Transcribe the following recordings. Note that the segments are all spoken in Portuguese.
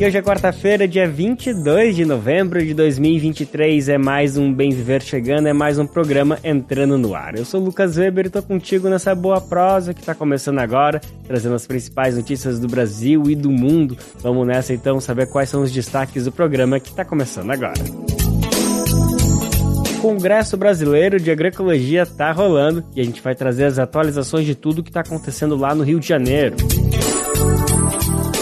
E hoje é quarta-feira, dia 22 de novembro de 2023. É mais um Bem Viver chegando, é mais um programa entrando no ar. Eu sou o Lucas Weber e tô contigo nessa boa prosa que tá começando agora, trazendo as principais notícias do Brasil e do mundo. Vamos nessa então saber quais são os destaques do programa que tá começando agora. O Congresso Brasileiro de Agroecologia tá rolando e a gente vai trazer as atualizações de tudo que tá acontecendo lá no Rio de Janeiro.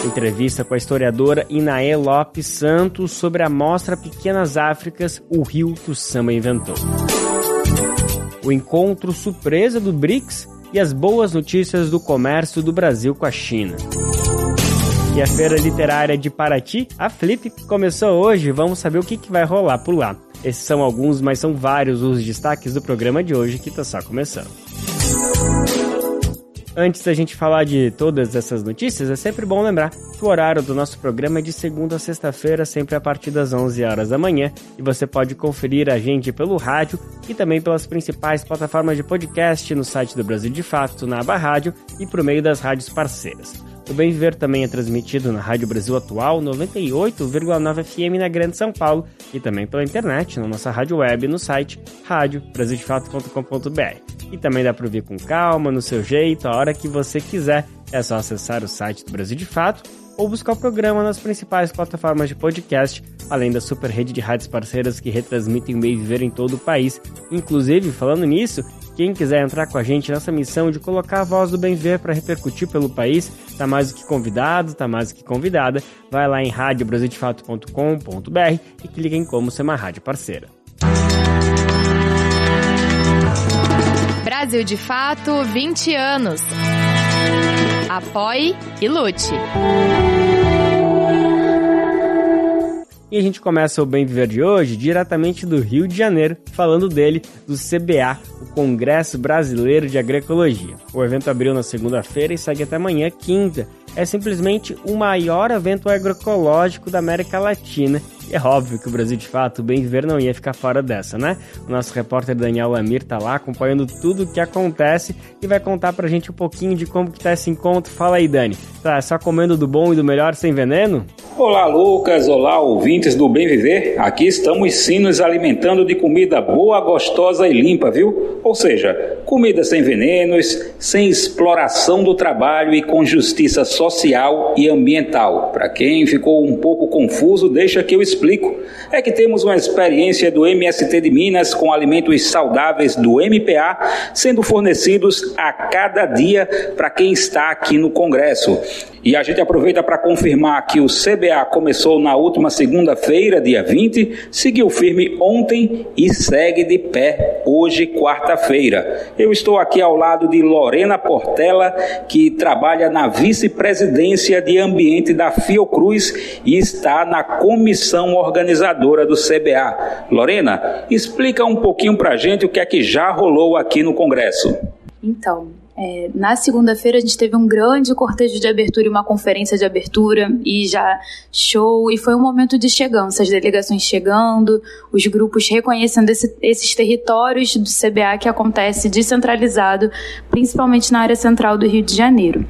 Entrevista com a historiadora Inaê Lopes Santos sobre a mostra Pequenas Áfricas, o rio que o samba inventou. O encontro surpresa do BRICS e as boas notícias do comércio do Brasil com a China. E a Feira Literária de Paraty, a Flip, começou hoje. Vamos saber o que, que vai rolar por lá. Esses são alguns, mas são vários os destaques do programa de hoje que está só começando. Antes da gente falar de todas essas notícias, é sempre bom lembrar que o horário do nosso programa é de segunda a sexta-feira, sempre a partir das 11 horas da manhã, e você pode conferir a gente pelo rádio e também pelas principais plataformas de podcast no site do Brasil de Fato, na aba rádio e por meio das rádios parceiras. O Bem Viver também é transmitido na Rádio Brasil Atual 98,9 FM na Grande São Paulo e também pela internet, na nossa rádio web no site radiobrasildefato.com.br. E também dá para ouvir com calma, no seu jeito, a hora que você quiser. É só acessar o site do Brasil de Fato ou buscar o programa nas principais plataformas de podcast, além da super rede de rádios parceiras que retransmitem o Bem Viver em todo o país. Inclusive, falando nisso, quem quiser entrar com a gente nessa missão de colocar a voz do Bem Ver para repercutir pelo país, tá mais do que convidado, tá mais do que convidada. Vai lá em radiobrasildefato.com.br e clique em como ser uma rádio parceira. Brasil de Fato 20 anos. Apoie e lute. E a gente começa o Bem Viver de hoje diretamente do Rio de Janeiro, falando dele, do CBA, o Congresso Brasileiro de Agroecologia. O evento abriu na segunda-feira e segue até amanhã, quinta. É simplesmente o maior evento agroecológico da América Latina é óbvio que o Brasil de Fato, Bem Viver não ia ficar fora dessa, né? O nosso repórter Daniel Lamir tá lá acompanhando tudo o que acontece e vai contar pra gente um pouquinho de como que tá esse encontro. Fala aí, Dani. Tá só comendo do bom e do melhor sem veneno? Olá, Lucas. Olá, ouvintes do Bem Viver. Aqui estamos sim nos alimentando de comida boa, gostosa e limpa, viu? Ou seja, comida sem venenos, sem exploração do trabalho e com justiça social e ambiental. Para quem ficou um pouco confuso, deixa que eu explique explico é que temos uma experiência do MST de Minas com alimentos saudáveis do MPA sendo fornecidos a cada dia para quem está aqui no Congresso. E a gente aproveita para confirmar que o CBA começou na última segunda-feira, dia 20, seguiu firme ontem e segue de pé hoje, quarta-feira. Eu estou aqui ao lado de Lorena Portela, que trabalha na vice-presidência de ambiente da Fiocruz e está na comissão organizadora do CBA. Lorena, explica um pouquinho para a gente o que é que já rolou aqui no Congresso. Então, é, na segunda-feira a gente teve um grande cortejo de abertura e uma conferência de abertura e já show e foi um momento de chegança, as delegações chegando, os grupos reconhecendo esse, esses territórios do CBA que acontece descentralizado, principalmente na área central do Rio de Janeiro.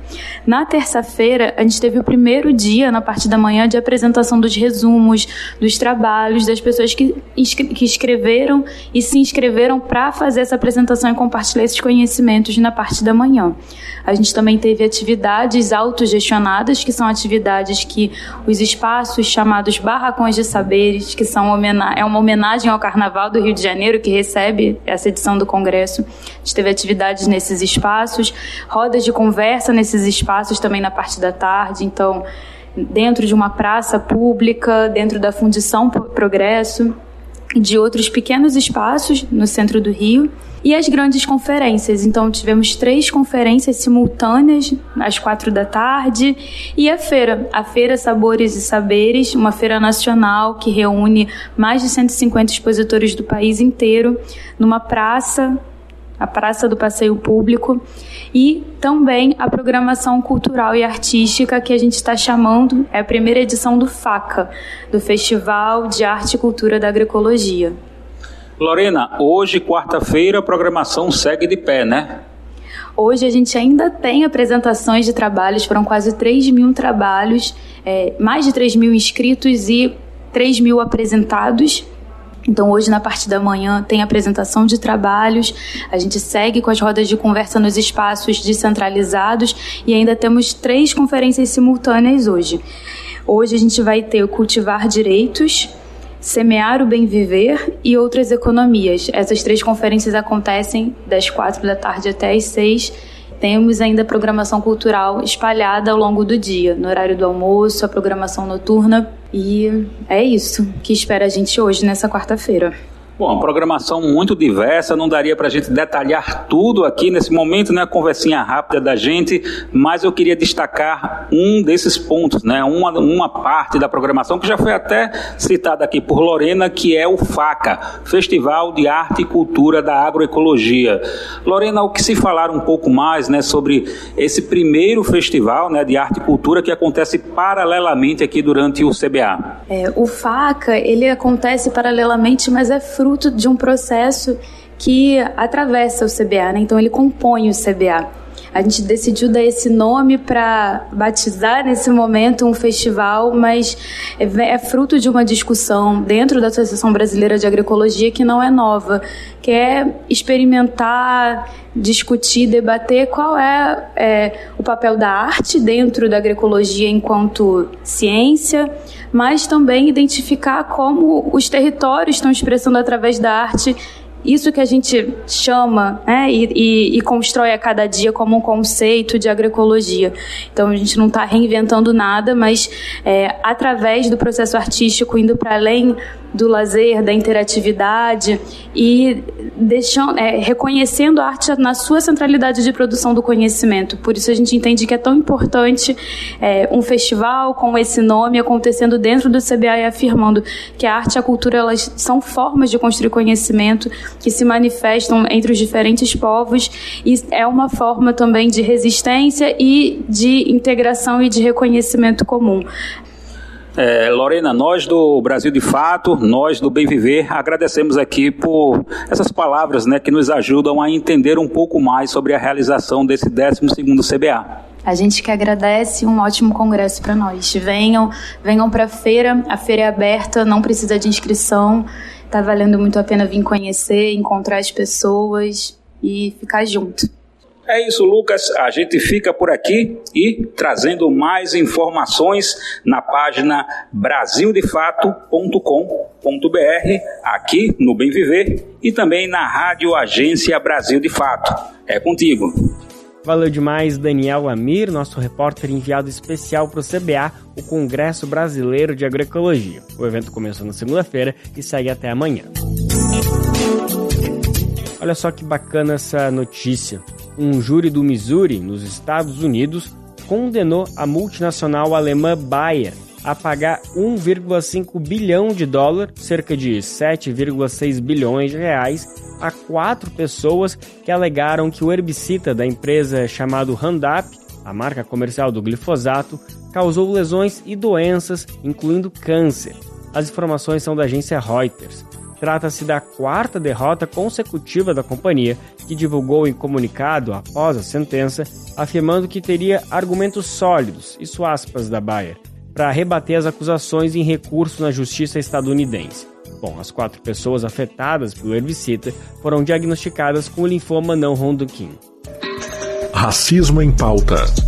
Na terça-feira a gente teve o primeiro dia na parte da manhã de apresentação dos resumos, dos trabalhos das pessoas que, que escreveram e se inscreveram para fazer essa apresentação e compartilhar esses conhecimentos na parte da manhã. A gente também teve atividades autogestionadas, que são atividades que os espaços chamados barracões de saberes, que são é uma homenagem ao Carnaval do Rio de Janeiro, que recebe essa edição do Congresso. A gente teve atividades nesses espaços, rodas de conversa nesses espaços também na parte da tarde. Então, dentro de uma praça pública, dentro da Fundição Progresso, de outros pequenos espaços no centro do Rio e as grandes conferências. Então, tivemos três conferências simultâneas às quatro da tarde e a feira, a Feira Sabores e Saberes, uma feira nacional que reúne mais de 150 expositores do país inteiro numa praça a Praça do Passeio Público, e também a programação cultural e artística que a gente está chamando, é a primeira edição do FACA, do Festival de Arte e Cultura da Agroecologia. Lorena, hoje, quarta-feira, a programação segue de pé, né? Hoje a gente ainda tem apresentações de trabalhos, foram quase 3 mil trabalhos, é, mais de 3 mil inscritos e 3 mil apresentados. Então, hoje, na parte da manhã, tem apresentação de trabalhos, a gente segue com as rodas de conversa nos espaços descentralizados e ainda temos três conferências simultâneas hoje. Hoje, a gente vai ter o Cultivar Direitos, Semear o Bem Viver e Outras Economias. Essas três conferências acontecem das quatro da tarde até as seis. Temos ainda programação cultural espalhada ao longo do dia, no horário do almoço, a programação noturna. E é isso que espera a gente hoje, nessa quarta-feira. Bom, programação muito diversa, não daria para a gente detalhar tudo aqui nesse momento, né? Conversinha rápida da gente, mas eu queria destacar um desses pontos, né? Uma, uma parte da programação que já foi até citada aqui por Lorena, que é o FACA, Festival de Arte e Cultura da Agroecologia. Lorena, o que se falar um pouco mais, né, sobre esse primeiro festival, né, de arte e cultura que acontece paralelamente aqui durante o CBA? É, o FACA, ele acontece paralelamente, mas é fruto fruto de um processo que atravessa o CBA, né? então ele compõe o CBA. A gente decidiu dar esse nome para batizar nesse momento um festival, mas é, é, fruto de uma discussão dentro da Associação Brasileira de Agroecologia que não é nova, que é experimentar, discutir, debater qual é, é o papel da arte dentro da agroecologia enquanto ciência, mas também identificar como os territórios estão expressando através da arte isso que a gente chama né, e, e, e, constrói a cada dia como um conceito de agroecologia. Então a gente não está reinventando nada, mas é, através do processo artístico, indo para além do lazer, da interatividade e deixando, é, reconhecendo a arte na sua centralidade de produção do conhecimento. Por isso a gente entende que é tão importante é, um festival com esse nome acontecendo dentro do CBA e afirmando que a arte e a cultura elas são formas de construir conhecimento que se manifestam entre os diferentes povos e é uma forma também de resistência e de integração e de reconhecimento comum. É, Lorena, nós do Brasil de Fato, nós do Bem Viver, agradecemos aqui por essas palavras né, que nos ajudam a entender um pouco mais sobre a realização desse 12º CBA. A gente que agradece um ótimo congresso para nós. Venham, venham para a feira, a feira é aberta, não precisa de inscrição. Tá valendo muito a pena vir conhecer, encontrar as pessoas e ficar junto. É isso, Lucas. A gente fica por aqui e trazendo mais informações na página brasildefato.com.br, aqui no Bem Viver e também na Rádio Agência Brasil de Fato. É contigo. Valeu demais, Daniel Amir, nosso repórter enviado especial para o CBA, o Congresso Brasileiro de Agroecologia. O evento começou na segunda-feira e segue até amanhã. Olha só que bacana essa notícia um júri do Missouri, nos Estados Unidos, condenou a multinacional alemã Bayer a pagar 1,5 bilhão de dólar, cerca de 7,6 bilhões de reais, a quatro pessoas que alegaram que o herbicida da empresa chamado Roundup, a marca comercial do glifosato, causou lesões e doenças, incluindo câncer. As informações são da agência Reuters. Trata-se da quarta derrota consecutiva da companhia, que divulgou em comunicado após a sentença, afirmando que teria argumentos sólidos, isso aspas da Bayer, para rebater as acusações em recurso na justiça estadunidense. Bom, as quatro pessoas afetadas pelo herbicida foram diagnosticadas com linfoma não Hodgkin. Racismo em pauta.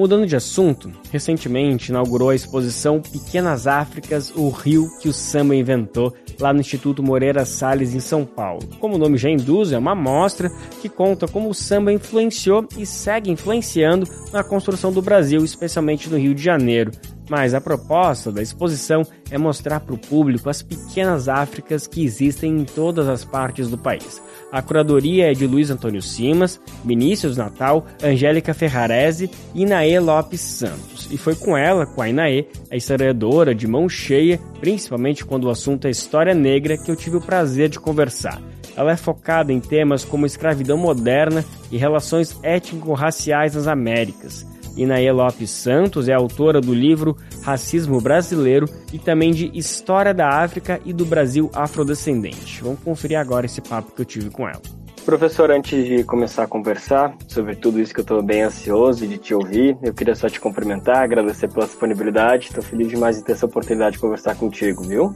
Mudando de assunto, recentemente inaugurou a exposição Pequenas Áfricas, o Rio que o samba inventou, lá no Instituto Moreira Salles, em São Paulo. Como o nome já induz, é uma mostra que conta como o samba influenciou e segue influenciando na construção do Brasil, especialmente no Rio de Janeiro. Mas a proposta da exposição é mostrar para o público as pequenas Áfricas que existem em todas as partes do país. A curadoria é de Luiz Antônio Simas, Vinícius Natal, Angélica Ferrarese e Inaê Lopes Santos. E foi com ela, com a Inaê, a historiadora de mão cheia, principalmente quando o assunto é história negra, que eu tive o prazer de conversar. Ela é focada em temas como escravidão moderna e relações étnico-raciais nas Américas. Inaê Lopes Santos é autora do livro Racismo Brasileiro e também de História da África e do Brasil Afrodescendente. Vamos conferir agora esse papo que eu tive com ela. Professor, antes de começar a conversar sobre tudo isso que eu estou bem ansioso de te ouvir, eu queria só te cumprimentar, agradecer pela disponibilidade. Estou feliz demais de ter essa oportunidade de conversar contigo, viu?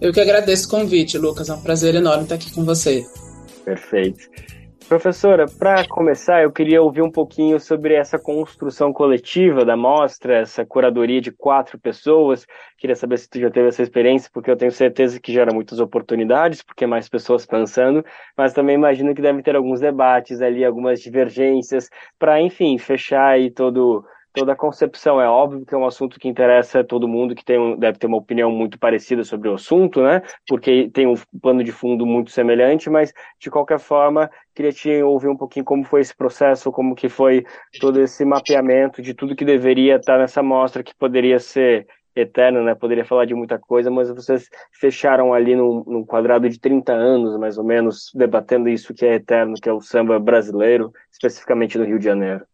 Eu que agradeço o convite, Lucas. É um prazer enorme estar aqui com você. Perfeito. Professora, para começar, eu queria ouvir um pouquinho sobre essa construção coletiva da mostra, essa curadoria de quatro pessoas. Queria saber se tu já teve essa experiência, porque eu tenho certeza que gera muitas oportunidades, porque mais pessoas pensando, mas também imagino que deve ter alguns debates ali, algumas divergências, para, enfim, fechar aí todo toda a concepção. É óbvio que é um assunto que interessa todo mundo, que tem deve ter uma opinião muito parecida sobre o assunto, né? Porque tem um plano de fundo muito semelhante, mas de qualquer forma, queria te ouvir um pouquinho como foi esse processo, como que foi todo esse mapeamento de tudo que deveria estar nessa mostra, que poderia ser eterno, né? Poderia falar de muita coisa, mas vocês fecharam ali num, num, quadrado de 30 anos, mais ou menos, debatendo isso que é eterno, que é o samba brasileiro, especificamente no Rio de Janeiro.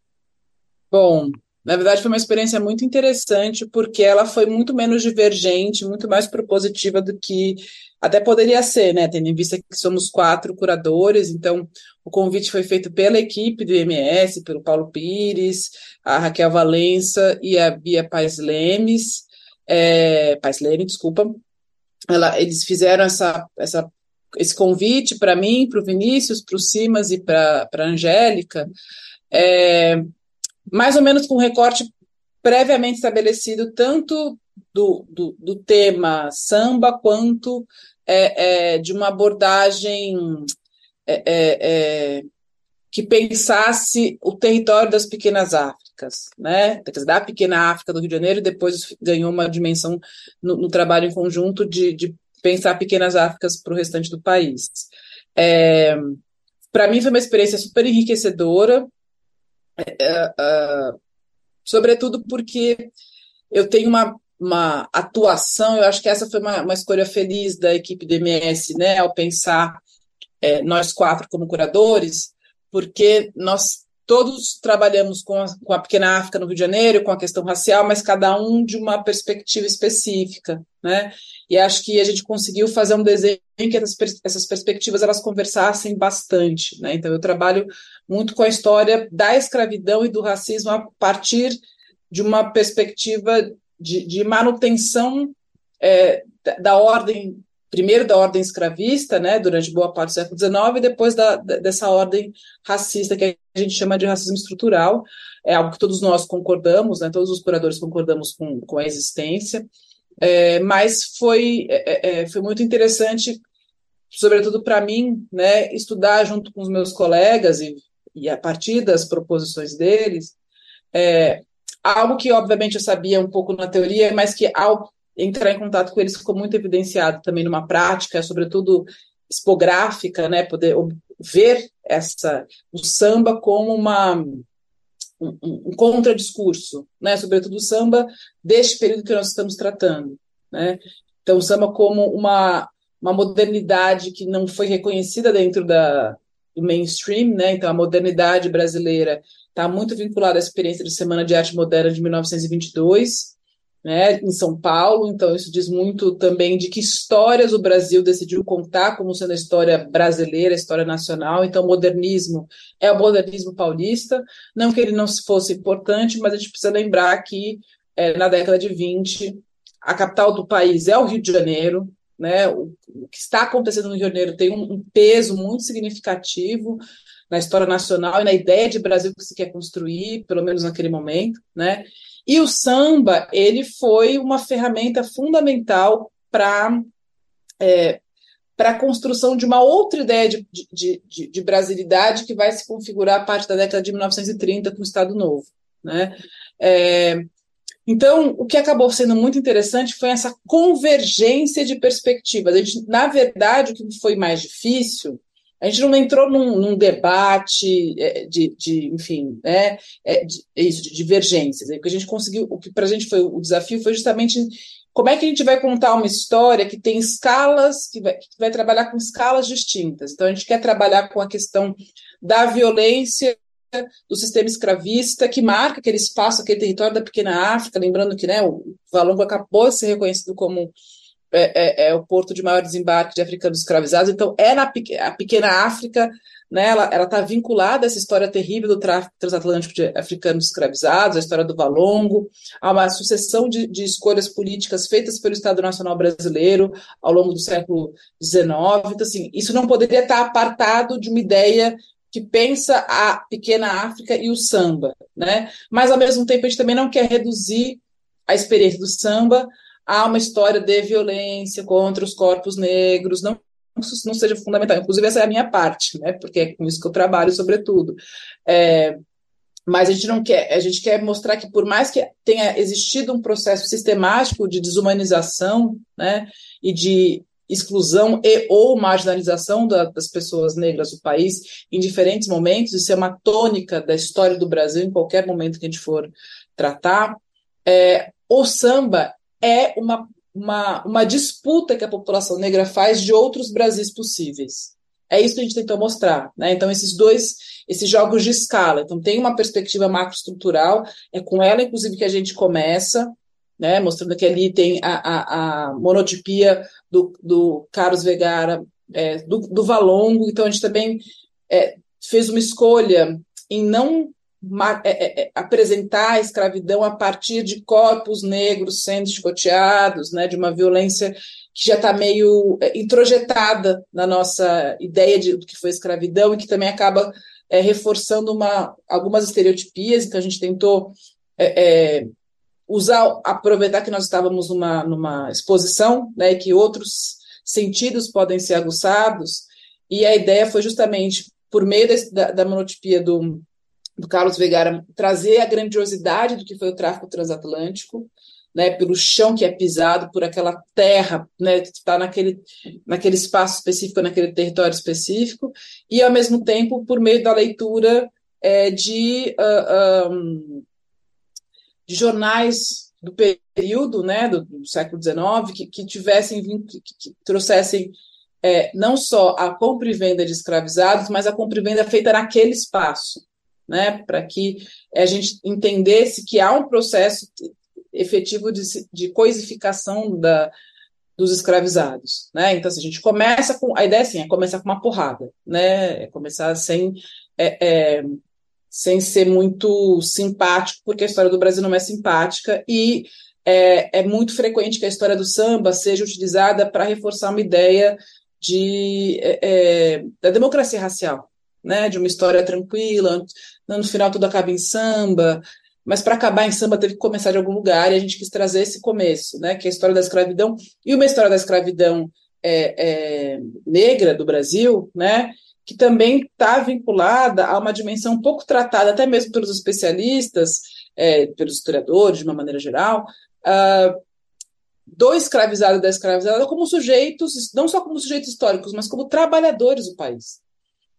Bom, na verdade, foi uma experiência muito interessante, porque ela foi muito menos divergente, muito mais propositiva do que até poderia ser, né? Tendo em vista que somos quatro curadores, então o convite foi feito pela equipe do IMS, pelo Paulo Pires, a Raquel Valença e a Bia Pais Lemes, é, Leme, desculpa. Ela, eles fizeram essa, essa, esse convite para mim, para o Vinícius, para o Simas e para a Angélica. É, mais ou menos com recorte previamente estabelecido, tanto do, do, do tema samba, quanto é, é, de uma abordagem é, é, é, que pensasse o território das pequenas Áfricas, né? da pequena África do Rio de Janeiro, e depois ganhou uma dimensão no, no trabalho em conjunto de, de pensar pequenas Áfricas para o restante do país. É, para mim foi uma experiência super enriquecedora, uh, sobretudo porque eu tenho uma, uma atuação, eu acho que essa foi uma, uma escolha feliz da equipe do MS, né, ao pensar é, nós quatro como curadores, porque nós todos trabalhamos com a, com a pequena África no Rio de Janeiro, com a questão racial, mas cada um de uma perspectiva específica, né? E acho que a gente conseguiu fazer um desenho que essas, essas perspectivas elas conversassem bastante, né? Então eu trabalho muito com a história da escravidão e do racismo a partir de uma perspectiva de, de manutenção é, da ordem primeiro da ordem escravista, né, durante boa parte do século XIX, e depois da, dessa ordem racista, que a gente chama de racismo estrutural, é algo que todos nós concordamos, né, todos os curadores concordamos com, com a existência, é, mas foi, é, é, é foi muito interessante, sobretudo para mim, né, estudar junto com os meus colegas e, e a partir das proposições deles, é, algo que obviamente eu sabia um pouco na teoria, mas que ao entrar em contato com eles ficou muito evidenciado também numa prática, sobretudo expográfica, né, poder ver essa o samba como uma um, um contradiscurso, né, sobretudo o samba deste período que nós estamos tratando, né? Então o samba como uma uma modernidade que não foi reconhecida dentro da do mainstream, né? Então a modernidade brasileira está muito vinculada à experiência de Semana de Arte Moderna de 1922, né, em São Paulo, então isso diz muito também de que histórias o Brasil decidiu contar como sendo a história brasileira, a história nacional, então o modernismo é o modernismo paulista, não que ele não fosse importante, mas a gente precisa lembrar que é, na década de 20, a capital do país é o Rio de Janeiro, né? O, o, que está acontecendo no Rio de Janeiro tem um, um, peso muito significativo na história nacional e na ideia de Brasil que se quer construir, pelo menos naquele momento, né? E o samba, ele foi uma ferramenta fundamental para é, para a construção de uma outra ideia de, de, de, de, brasilidade que vai se configurar a partir da década de 1930 com o Estado Novo. Né? É, então, o que acabou sendo muito interessante foi essa convergência de perspectivas. Gente, na verdade, o que foi mais difícil, a gente não entrou num, num debate é, de, de, enfim, né, é, de, isso, de divergências. O que a gente conseguiu, o que para a gente foi o desafio foi justamente como é que a gente vai contar uma história que tem escalas, que vai, que vai trabalhar com escalas distintas. Então, a gente quer trabalhar com a questão da violência do sistema escravista que marca aquele espaço, aquele território da pequena África, lembrando que né, o Valongo acabou de ser reconhecido como é, é, é, o porto de maior desembarque de africanos escravizados, então é na a pequena África, né, ela está vinculada a essa história terrível do tráfico transatlântico de africanos escravizados, a história do Valongo, a uma sucessão de, de escolhas políticas feitas pelo Estado Nacional Brasileiro ao longo do século XIX, então assim, isso não poderia estar apartado de uma ideia que pensa a pequena África e o samba, né? Mas ao mesmo tempo a gente também não quer reduzir a experiência do samba a uma história de violência contra os corpos negros, não isso não seja fundamental. Inclusive essa é a minha parte, né? Porque é com isso que eu trabalho, sobretudo. É, mas a gente não quer, a gente quer mostrar que por mais que tenha existido um processo sistemático de desumanização, né, e de exclusão e ou marginalização da, das pessoas negras do país em diferentes momentos, isso é uma tônica da história do Brasil em qualquer momento que a gente for tratar. É, o samba é uma, uma, uma disputa que a população negra faz de outros Brasis possíveis. É isso que a gente tentou mostrar. Né? Então, esses dois, esses jogos de escala. Então, tem uma perspectiva macroestrutural, é com ela, inclusive, que a gente começa, né, mostrando que ali tem a, a, a monotipia do, do Carlos Vegara, é, do, do Valongo, então a gente também é, fez uma escolha em não é, é, é, apresentar a escravidão a partir de corpos negros sendo chicoteados, né, de uma violência que já está meio introjetada na nossa ideia de, do que foi escravidão e que também acaba é, reforçando uma, algumas estereotipias, então a gente tentou usar, aproveitar que nós estávamos numa, numa exposição, né, que outros sentidos podem ser aguçados, e a ideia foi justamente, por meio desse, da, da monotipia do, do Carlos Vegara, trazer a grandiosidade do que foi o tráfico transatlântico, né, pelo chão que é pisado, por aquela terra né, que está naquele, naquele espaço específico, naquele território específico, e, ao mesmo tempo, por meio da leitura é, de uh, ah, um, ah, de jornais do período, né, do, do século XIX, que, que tivessem, que, que trouxessem é, não só a compra e venda de escravizados, mas a compra e venda feita naquele espaço, né, para que a gente entendesse que há um processo efetivo de, de coisificação da, dos escravizados, né? Então, assim, a gente começa com a ideia assim, é começar com uma porrada, né? É começar sem é, é, sem ser muito simpático, porque a história do Brasil não é simpática, e é, é muito frequente que a história do samba seja utilizada para reforçar uma ideia de, é, é, da democracia racial, né, de uma história tranquila, no final tudo acaba em samba, mas para acabar em samba teve que começar de algum lugar, e a gente quis trazer esse começo, né, que é a história da escravidão, e uma história da escravidão é, é, negra do Brasil, né, que também está vinculada a uma dimensão pouco tratada, até mesmo pelos especialistas, é, pelos historiadores, de uma maneira geral, uh, do escravizado e da escravizada como sujeitos, não só como sujeitos históricos, mas como trabalhadores do país.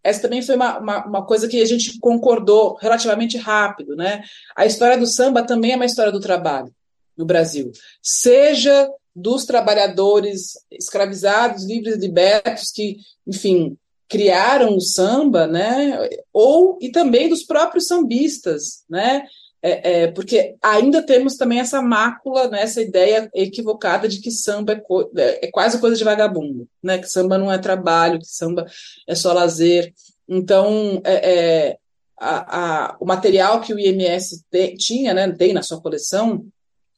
Essa também foi uma, uma, uma, coisa que a gente concordou relativamente rápido, né? A história do samba também é uma história do trabalho no Brasil. Seja dos trabalhadores escravizados, livres libertos, que, enfim, criaram o samba, né? Ou e também dos próprios sambistas, né? É, é, porque ainda temos também essa mácula, né, essa ideia equivocada de que samba é, é, é, quase coisa de vagabundo, né? Que samba não é trabalho, que samba é só lazer. Então, é, é, a, a, o material que o IMS te, tinha, né, tem na sua coleção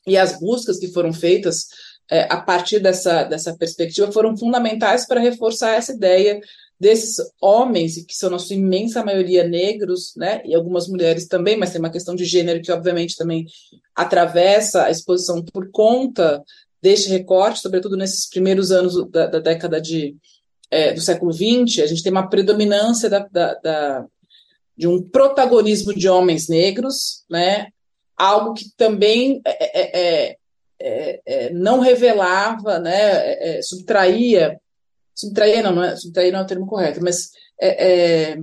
e as buscas que foram feitas é, a partir dessa, dessa perspectiva, foram fundamentais para reforçar essa ideia desses homens, que são na sua imensa maioria negros, né, e algumas mulheres também, mas tem uma questão de gênero que obviamente também atravessa a exposição por conta deste recorte, sobretudo nesses primeiros anos da, da década de, é, do século XX, a gente tem uma predominância da, da, da, de um protagonismo de homens negros, né, algo que também é, é, é, é não revelava, né, subtraía subtrair não, não é, subtrair não é o termo correto, mas é, é,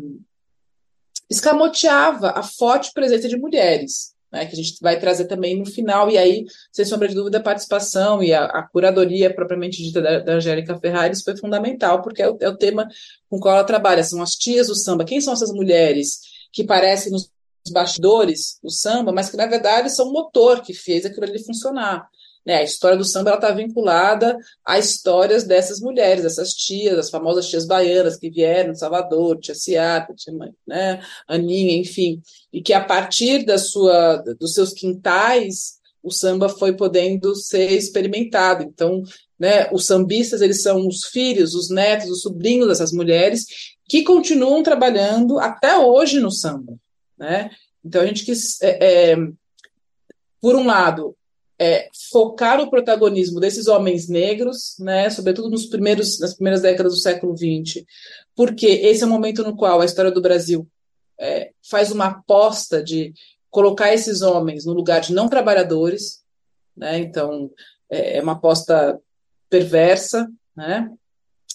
escamoteava a forte presença de mulheres, né, que a gente vai trazer também no final, e aí, sem sombra de dúvida, a participação e a, a curadoria propriamente dita da, da Angélica Ferrares foi fundamental, porque é o, é o tema com o qual ela trabalha, são as tias do samba. Quem são essas mulheres que parecem nos bastidores do samba, mas que na verdade são o motor que fez aquilo ali funcionar. Né? A história do samba está vinculada a histórias dessas mulheres, dessas tias, as famosas tias baianas que vieram de Salvador, tia Ciata, tia né? Aninha, enfim, e que a partir da sua, dos seus quintais o samba foi podendo ser experimentado. Então, né, os sambistas eles são os filhos, os netos, os sobrinhos dessas mulheres que continuam trabalhando até hoje no samba, né? Então a gente quis, é, é, por um lado, é, focar o protagonismo desses homens negros, né, sobretudo nos primeiros, nas primeiras décadas do século XX, porque esse é o momento no qual a história do Brasil é, faz uma aposta de colocar esses homens no lugar de não trabalhadores, né, então é, é uma aposta perversa, né,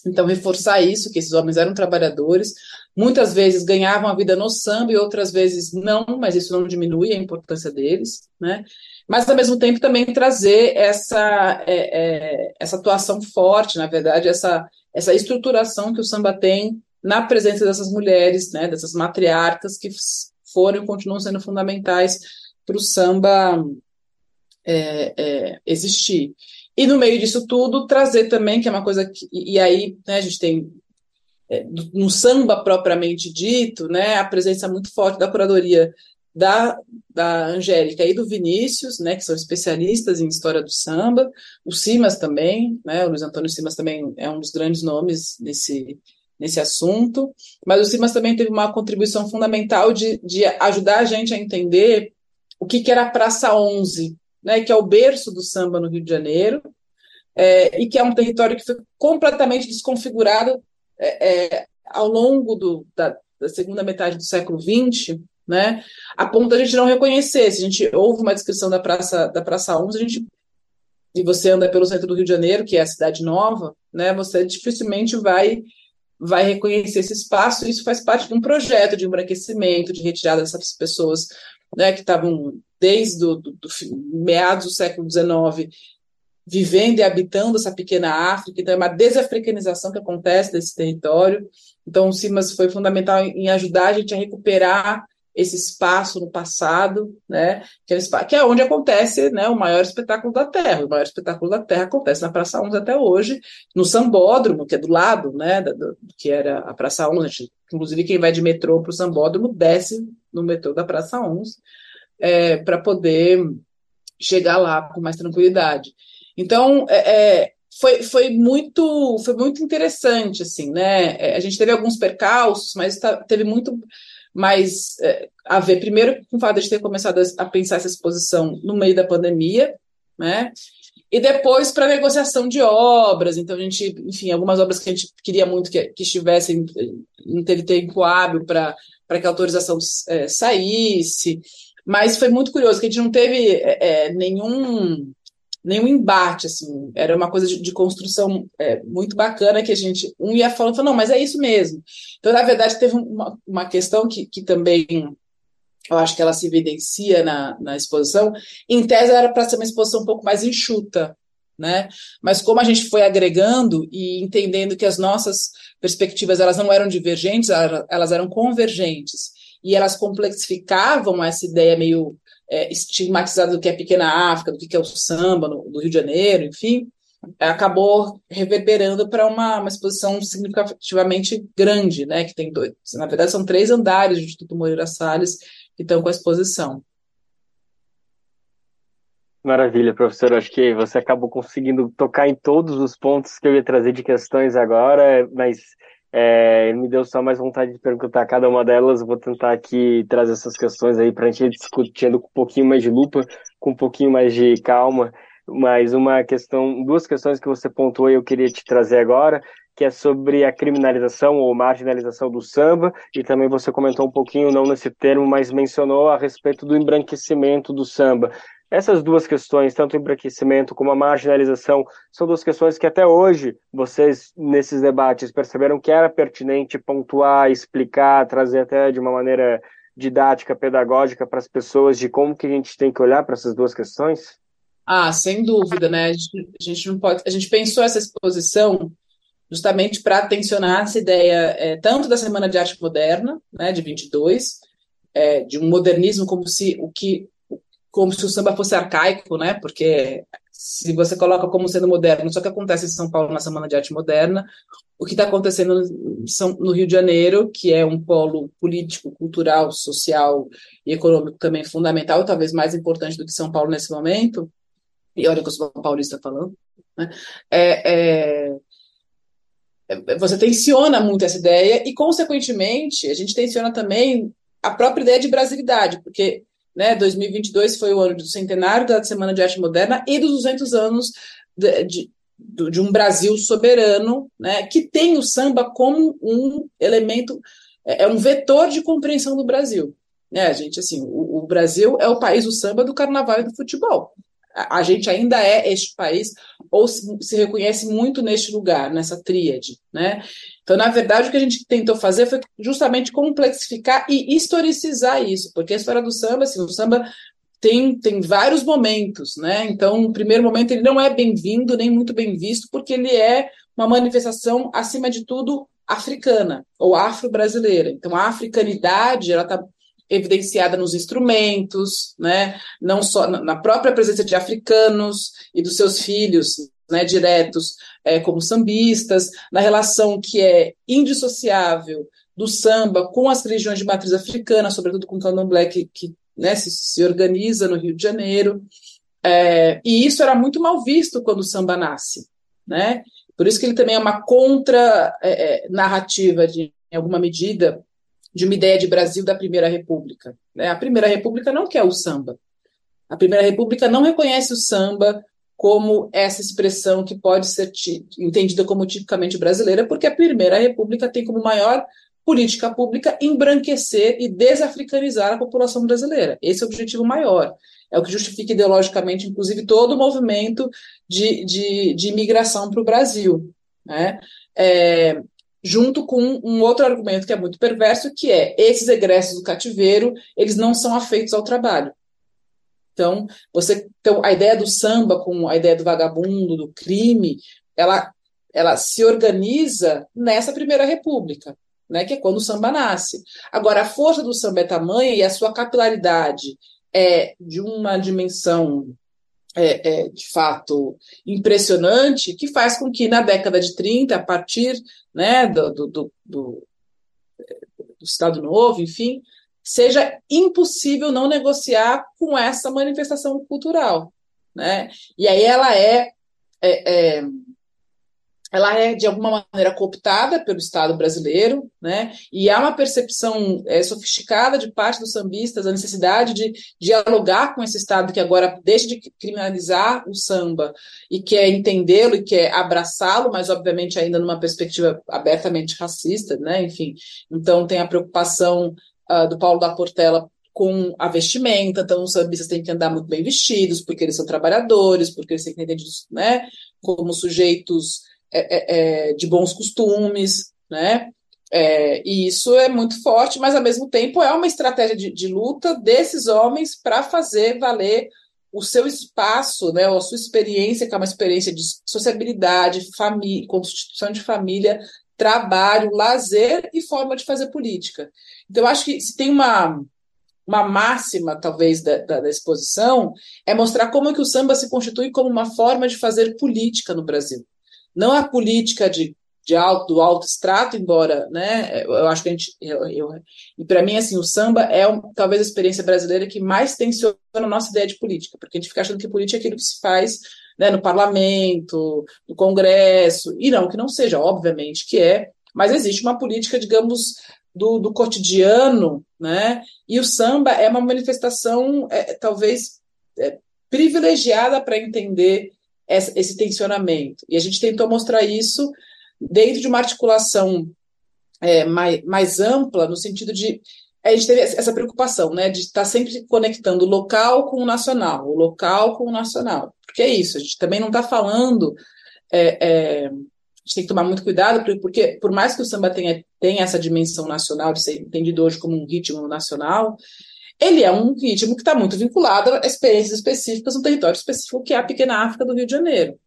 então reforçar isso, que esses homens eram trabalhadores, muitas vezes ganhavam a vida no samba e outras vezes não, mas isso não diminui a importância deles, né, mas ao mesmo tempo também trazer essa, é, é, essa atuação forte, na verdade, essa, essa estruturação que o samba tem na presença dessas mulheres, né, dessas matriarcas que foram e continuam sendo fundamentais para o samba é, é, existir. E no meio disso tudo, trazer também, que é uma coisa que. E aí, né, a gente tem é, no samba propriamente dito, né, a presença muito forte da curadoria da, da Angélica e do Vinícius, né, que são especialistas em história do samba, o Simas também, né, o Luiz Antônio Simas também é um dos grandes nomes nesse, nesse assunto, mas o Simas também teve uma contribuição fundamental de, de ajudar a gente a entender o que, que era a Praça 11, né, que é o berço do samba no Rio de Janeiro, é, e que é um território que foi completamente desconfigurado é, é, ao longo do, da, da segunda metade do século XX, né? A ponto da gente não reconhecer. Se a gente ouve uma descrição da Praça da Praça 11, a gente e você anda pelo centro do Rio de Janeiro, que é a cidade nova, né? Você dificilmente vai vai reconhecer esse espaço. Isso faz parte de um projeto de embranquecimento, de retirada dessas pessoas, né? Que estavam desde do, do, do meados do século XIX vivendo e habitando essa pequena África, então é uma desafricanização que acontece desse território. Então, o CIMAS foi fundamental em ajudar a gente a recuperar esse espaço no passado, né, que é, que é onde acontece né, o maior espetáculo da Terra. O maior espetáculo da Terra acontece na Praça 11 até hoje, no Sambódromo, que é do lado, né, do, que era a Praça 11. Inclusive, quem vai de metrô para o Sambódromo desce no metrô da Praça 11 é, para poder chegar lá com mais tranquilidade. Então, é, é, foi, foi, muito, foi muito interessante, assim, né? É, a gente teve alguns percalços, mas tá, teve muito mas é, a ver, primeiro, com o fato de ter começado a, pensar essa exposição no meio da pandemia, né? E depois para negociação de obras. Então, a gente, enfim, algumas obras que a gente queria muito que, que estivessem, não teve tempo hábil para que a autorização é, saísse. Mas foi muito curioso que a gente não teve é, é nenhum nenhum embate, assim, era uma coisa de, de construção é, muito bacana que a gente, um ia falando, falou, não, mas é isso mesmo. Então, na verdade, teve uma, uma questão que, que também eu acho que ela se evidencia na, na exposição, em tese era para ser uma exposição um pouco mais enxuta, né? Mas como a gente foi agregando e entendendo que as nossas perspectivas elas não eram divergentes, elas eram convergentes e elas complexificavam essa ideia meio é, estigmatizada do que é pequena África, do que é o samba no, do Rio de Janeiro, enfim, acabou reverberando para uma, uma exposição significativamente grande, né, que tem dois, na verdade são três andares do Instituto Moreira Salles que estão com a exposição. Maravilha, professor. Acho que você acabou conseguindo tocar em todos os pontos que eu ia trazer de questões agora, mas é, me deu só mais vontade de perguntar cada uma delas. Vou tentar aqui trazer essas questões aí para a gente ir discutindo com um pouquinho mais de lupa, com um pouquinho mais de calma. Mas uma questão, duas questões que você pontuou e eu queria te trazer agora, que é sobre a criminalização ou marginalização do samba, e também você comentou um pouquinho, não nesse termo, mas mencionou a respeito do embranquecimento do samba. Essas duas questões, tanto o embranquecimento como a marginalização, são duas questões que até hoje vocês, nesses debates, perceberam que era pertinente pontuar, explicar, trazer até de uma maneira didática, pedagógica para as pessoas de como que a gente tem que olhar para essas duas questões? Ah, sem dúvida, né? A gente, a gente não pode. A gente pensou essa exposição justamente para tensionar essa ideia é, tanto da Semana de Arte Moderna, né, de 22, é, de um modernismo como se o que como se o samba fosse arcaico, né? Porque se você coloca como sendo moderno, só que acontece em São Paulo na Semana de Arte Moderna, o que está acontecendo no Rio de Janeiro, que é um polo político, cultural, social e econômico também fundamental, talvez mais importante do que São Paulo nesse momento, e olha que eu sou paulista falando, né? É, é, é, você tensiona muito essa ideia e, consequentemente, a gente tensiona também a própria ideia de brasilidade, porque né? 2022 foi o ano do centenário da Semana de Arte Moderna e dos 200 anos de, de, de um Brasil soberano, né? que tem o samba como um elemento, é, é um vetor de compreensão do Brasil. Né, gente, assim, o, o Brasil é o país do samba, do carnaval e do futebol a gente ainda é este país ou se, se, reconhece muito neste lugar, nessa tríade, né? Então, na verdade, o que a gente tentou fazer foi justamente complexificar e historicizar isso, porque a história do samba, assim, o samba tem, tem vários momentos, né? Então, no primeiro momento, ele não é bem-vindo nem muito bem visto, porque ele é uma manifestação, acima de tudo, africana ou afro-brasileira. Então, a africanidade, ela está evidenciada nos instrumentos, né? não só na própria presença de africanos e dos seus filhos né, diretos é, como sambistas, na relação que é indissociável do samba com as religiões de matriz africana, sobretudo com o candomblé que, que né, se, se, organiza no Rio de Janeiro. É, e isso era muito mal visto quando o samba nasce. Né? Por isso que ele também é uma contra-narrativa, é, é em alguma medida, de uma ideia de Brasil da Primeira República. Né? A Primeira República não quer o samba. A Primeira República não reconhece o samba como essa expressão que pode ser entendida como tipicamente brasileira, porque a Primeira República tem como maior política pública embranquecer e desafricanizar a população brasileira. Esse é o objetivo maior. É o que justifica ideologicamente, inclusive, todo o movimento de, de, de imigração para o Brasil. Né? É, junto com um outro argumento que é muito perverso, que é esses egressos do cativeiro, eles não são afeitos ao trabalho. Então, você, então a ideia do samba com a ideia do vagabundo, do crime, ela, ela se organiza nessa primeira república, né, que é quando o samba nasce. Agora, a força do samba é tamanha e a sua capilaridade é de uma dimensão é, é, de fato impressionante, que faz com que na década de 30, a partir né, do, do, do, do, do Estado Novo, enfim, seja impossível não negociar com essa manifestação cultural. Né? E aí ela é, é, é ela é de alguma maneira cooptada pelo Estado brasileiro, né? E há uma percepção é, sofisticada de parte dos sambistas a necessidade de dialogar com esse Estado que agora deixa de criminalizar o samba e quer entendê-lo e quer abraçá-lo, mas obviamente ainda numa perspectiva abertamente racista, né? Enfim, então tem a preocupação uh, do Paulo da Portela com a vestimenta, então os sambistas têm que andar muito bem vestidos, porque eles são trabalhadores, porque eles têm que entender, né, como sujeitos é, é, de bons costumes, né? É, e isso é muito forte, mas ao mesmo tempo é uma estratégia de, de luta desses homens para fazer valer o seu espaço, né, a sua experiência, que é uma experiência de sociabilidade, família, constituição de família, trabalho, lazer e forma de fazer política. Então, acho que se tem uma, uma máxima, talvez, da, da, da exposição, é mostrar como é que o samba se constitui como uma forma de fazer política no Brasil não a política de de alto, do alto extrato, embora, né, eu acho que a gente, eu, eu, e para mim, assim, o samba é um, talvez a experiência brasileira que mais tensiona a nossa ideia de política, porque a gente fica achando que política é aquilo que se faz, né, no parlamento, no congresso, e não, que não seja, obviamente que é, mas existe uma política, digamos, do, do cotidiano, né, e o samba é uma manifestação, é, talvez, é, privilegiada para entender esse tensionamento, e a gente tentou mostrar isso dentro de uma articulação é, mais, mais ampla, no sentido de a gente teve essa preocupação, né, de estar sempre conectando o local com o nacional, o local com o nacional, porque é isso, a gente também não está falando, é, é, a gente tem que tomar muito cuidado, porque por mais que o samba tenha, tenha essa dimensão nacional, de ser entendido hoje como um ritmo nacional, ele é um ritmo que está muito vinculado a experiências específicas no território específico, que é a pequena África do Rio de Janeiro.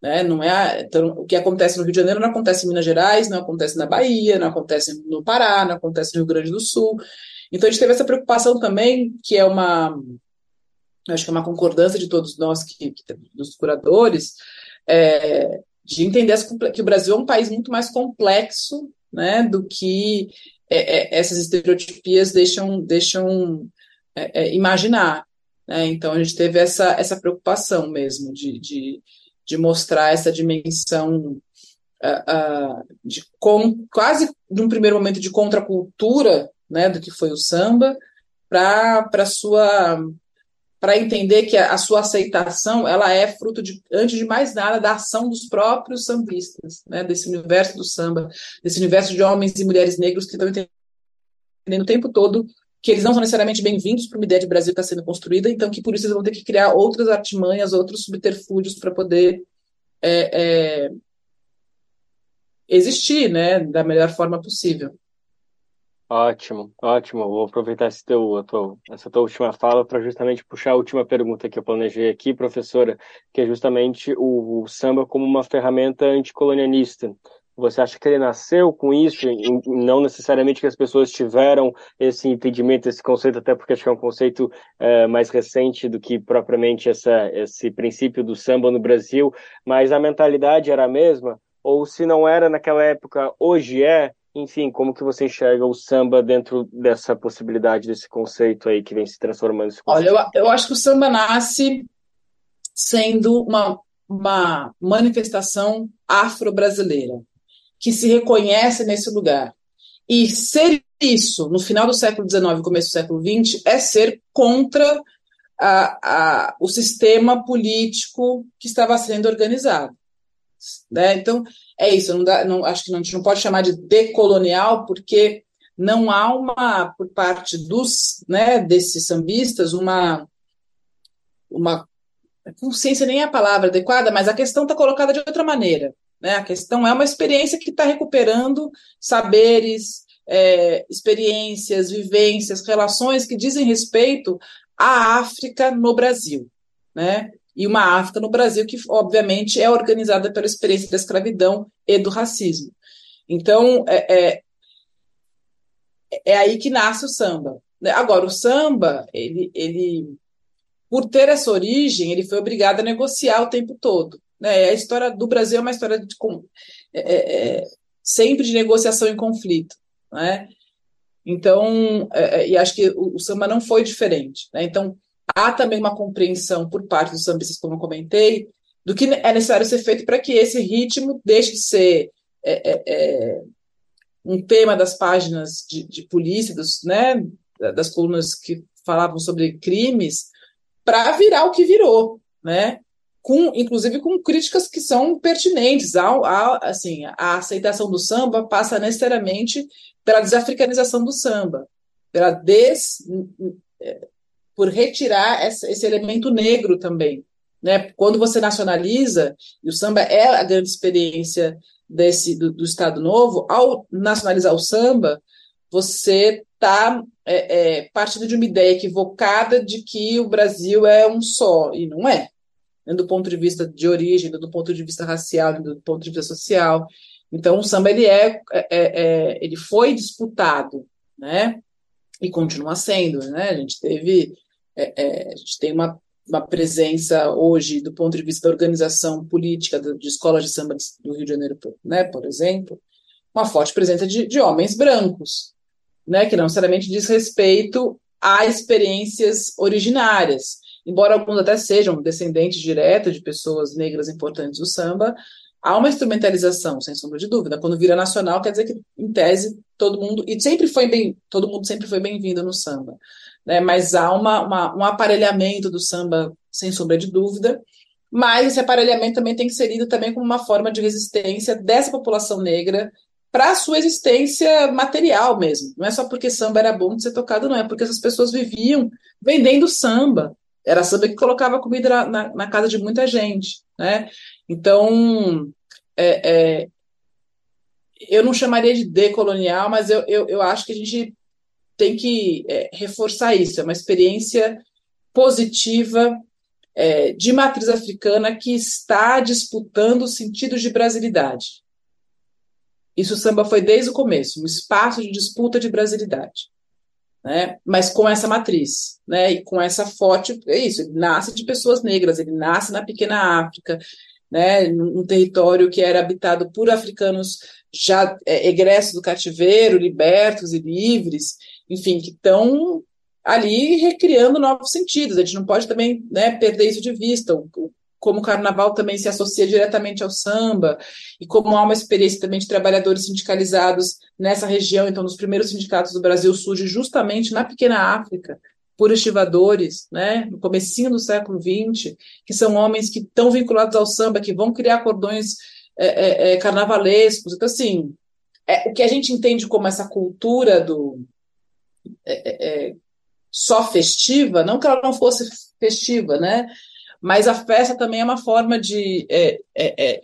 Né? Não é, então, o que acontece no Rio de Janeiro não acontece em Minas Gerais, não acontece na Bahia, não acontece no Pará, não acontece no Rio Grande do Sul. Então a gente teve essa preocupação também, que é uma, acho que é uma concordância de todos nós, que, que dos curadores, é, de entender que o Brasil é um país muito mais complexo né, do que é, é, essas estereotipias deixam, deixam é, é, imaginar. Né? Então a gente teve essa, essa preocupação mesmo de, de de mostrar essa dimensão uh, uh, de com, quase num primeiro momento de contracultura né, do que foi o samba para sua para entender que a, a, sua aceitação ela é fruto de antes de mais nada da ação dos próprios sambistas né, desse universo do samba desse universo de homens e mulheres negros que estão entendendo o tempo todo que eles não são necessariamente bem-vindos para uma ideia de Brasil que está sendo construída, então que por isso eles vão ter que criar outras artimanhas, outros subterfúgios para poder é, é, existir, né, da melhor forma possível. Ótimo, ótimo. Vou aproveitar esse teu, tua, essa tua última fala para justamente puxar a última pergunta que eu planejei aqui, professora, que é justamente o, o samba como uma ferramenta anticolonialista. Você acha que ele nasceu com isso, não necessariamente que as pessoas tiveram esse entendimento, esse conceito, até porque acho que é um conceito é, mais recente do que propriamente essa, esse princípio do samba no Brasil, mas a mentalidade era a mesma? Ou se não era naquela época, hoje é? Enfim, como que você enxerga o samba dentro dessa possibilidade, desse conceito aí que vem se transformando? Olha, eu, eu acho que o samba nasce sendo uma, uma manifestação afro-brasileira que se reconhece nesse lugar. E ser isso no final do século XIX, começo do século XX, é ser contra a, a, o sistema político que estava sendo organizado. Né? Então, é isso. Não dá, não, acho que não, a gente não pode chamar de decolonial, porque não há uma, por parte dos, né, desses sambistas, uma, uma consciência nem é a palavra adequada, mas a questão está colocada de outra maneira. Né? A questão é uma experiência que está recuperando saberes, é, experiências, vivências, relações que dizem respeito à África no Brasil. Né? E uma África no Brasil que, obviamente, é organizada pela experiência da escravidão e do racismo. Então, é, é, é aí que nasce o samba. Né? Agora, o samba, ele, ele, por ter essa origem, ele foi obrigado a negociar o tempo todo. Né? A história do Brasil é uma história de, é, é, é, sempre de negociação e conflito. Né? Então, é, é, e acho que o, o, samba não foi diferente. Né? Então, há também uma compreensão por parte dos sambistas, como eu comentei, do que é necessário ser feito para que esse ritmo deixe de ser é, um tema das páginas de, de polícia, dos, né, das colunas que falavam sobre crimes, para virar o que virou, né? Com, inclusive com críticas que são pertinentes. Ao, ao, assim, a aceitação do samba passa necessariamente pela desafricanização do samba, pela des, por retirar esse elemento negro também. Né? Quando você nacionaliza, e o samba é a grande experiência desse do, do Estado Novo, ao nacionalizar o samba, você está é, é, partindo de uma ideia equivocada de que o Brasil é um só, e não é do ponto de vista de origem, do ponto de vista racial, do ponto de vista social. Então, o samba ele é, é, é, é ele foi disputado, né? E continua sendo, né? A gente teve, é, é, a gente tem uma uma presença hoje, do ponto de vista da organização política de escolas de samba do Rio de Janeiro, né, por exemplo, uma forte presença de, de homens brancos, né, que não necessariamente diz respeito a experiências originárias. Embora alguns até sejam descendentes diretos de pessoas negras importantes do samba, há uma instrumentalização, sem sombra de dúvida. Quando vira nacional, quer dizer que, em tese, todo mundo, e sempre foi bem, todo mundo sempre foi bem-vindo no samba. Né? Mas há uma, uma, um aparelhamento do samba, sem sombra de dúvida, mas esse aparelhamento também tem que ser lido também como uma forma de resistência dessa população negra para a sua existência material mesmo. Não é só porque samba era bom de ser tocado, não é porque essas pessoas viviam vendendo samba. Era samba que colocava comida na, na, na casa de muita gente, né? Então, é, é, eu não chamaria de decolonial, mas eu, eu, eu acho que a gente tem que é, reforçar isso. É uma experiência positiva é, de matriz africana que está disputando o sentido de brasilidade. Isso o samba foi desde o começo, um espaço de disputa de brasilidade. Né? Mas com essa matriz, né? E com essa forte, é isso, ele nasce de pessoas negras, ele nasce na pequena África, né? Num território que era habitado por africanos já é, egressos do cativeiro, libertos e livres, enfim, que estão ali recriando novos sentidos. A gente não pode também né, perder isso de vista. O, como o carnaval também se associa diretamente ao samba, e como há uma experiência também de trabalhadores sindicalizados nessa região, então, nos primeiros sindicatos do Brasil surge justamente na pequena África, por estivadores, né, no comecinho do século XX, que são homens que estão vinculados ao samba, que vão criar cordões é, é, é carnavalescos. Então, assim, é, o que a gente entende como essa cultura do é, é, só festiva, não que ela não fosse festiva, né, mas a festa também é uma forma de, é, é, é,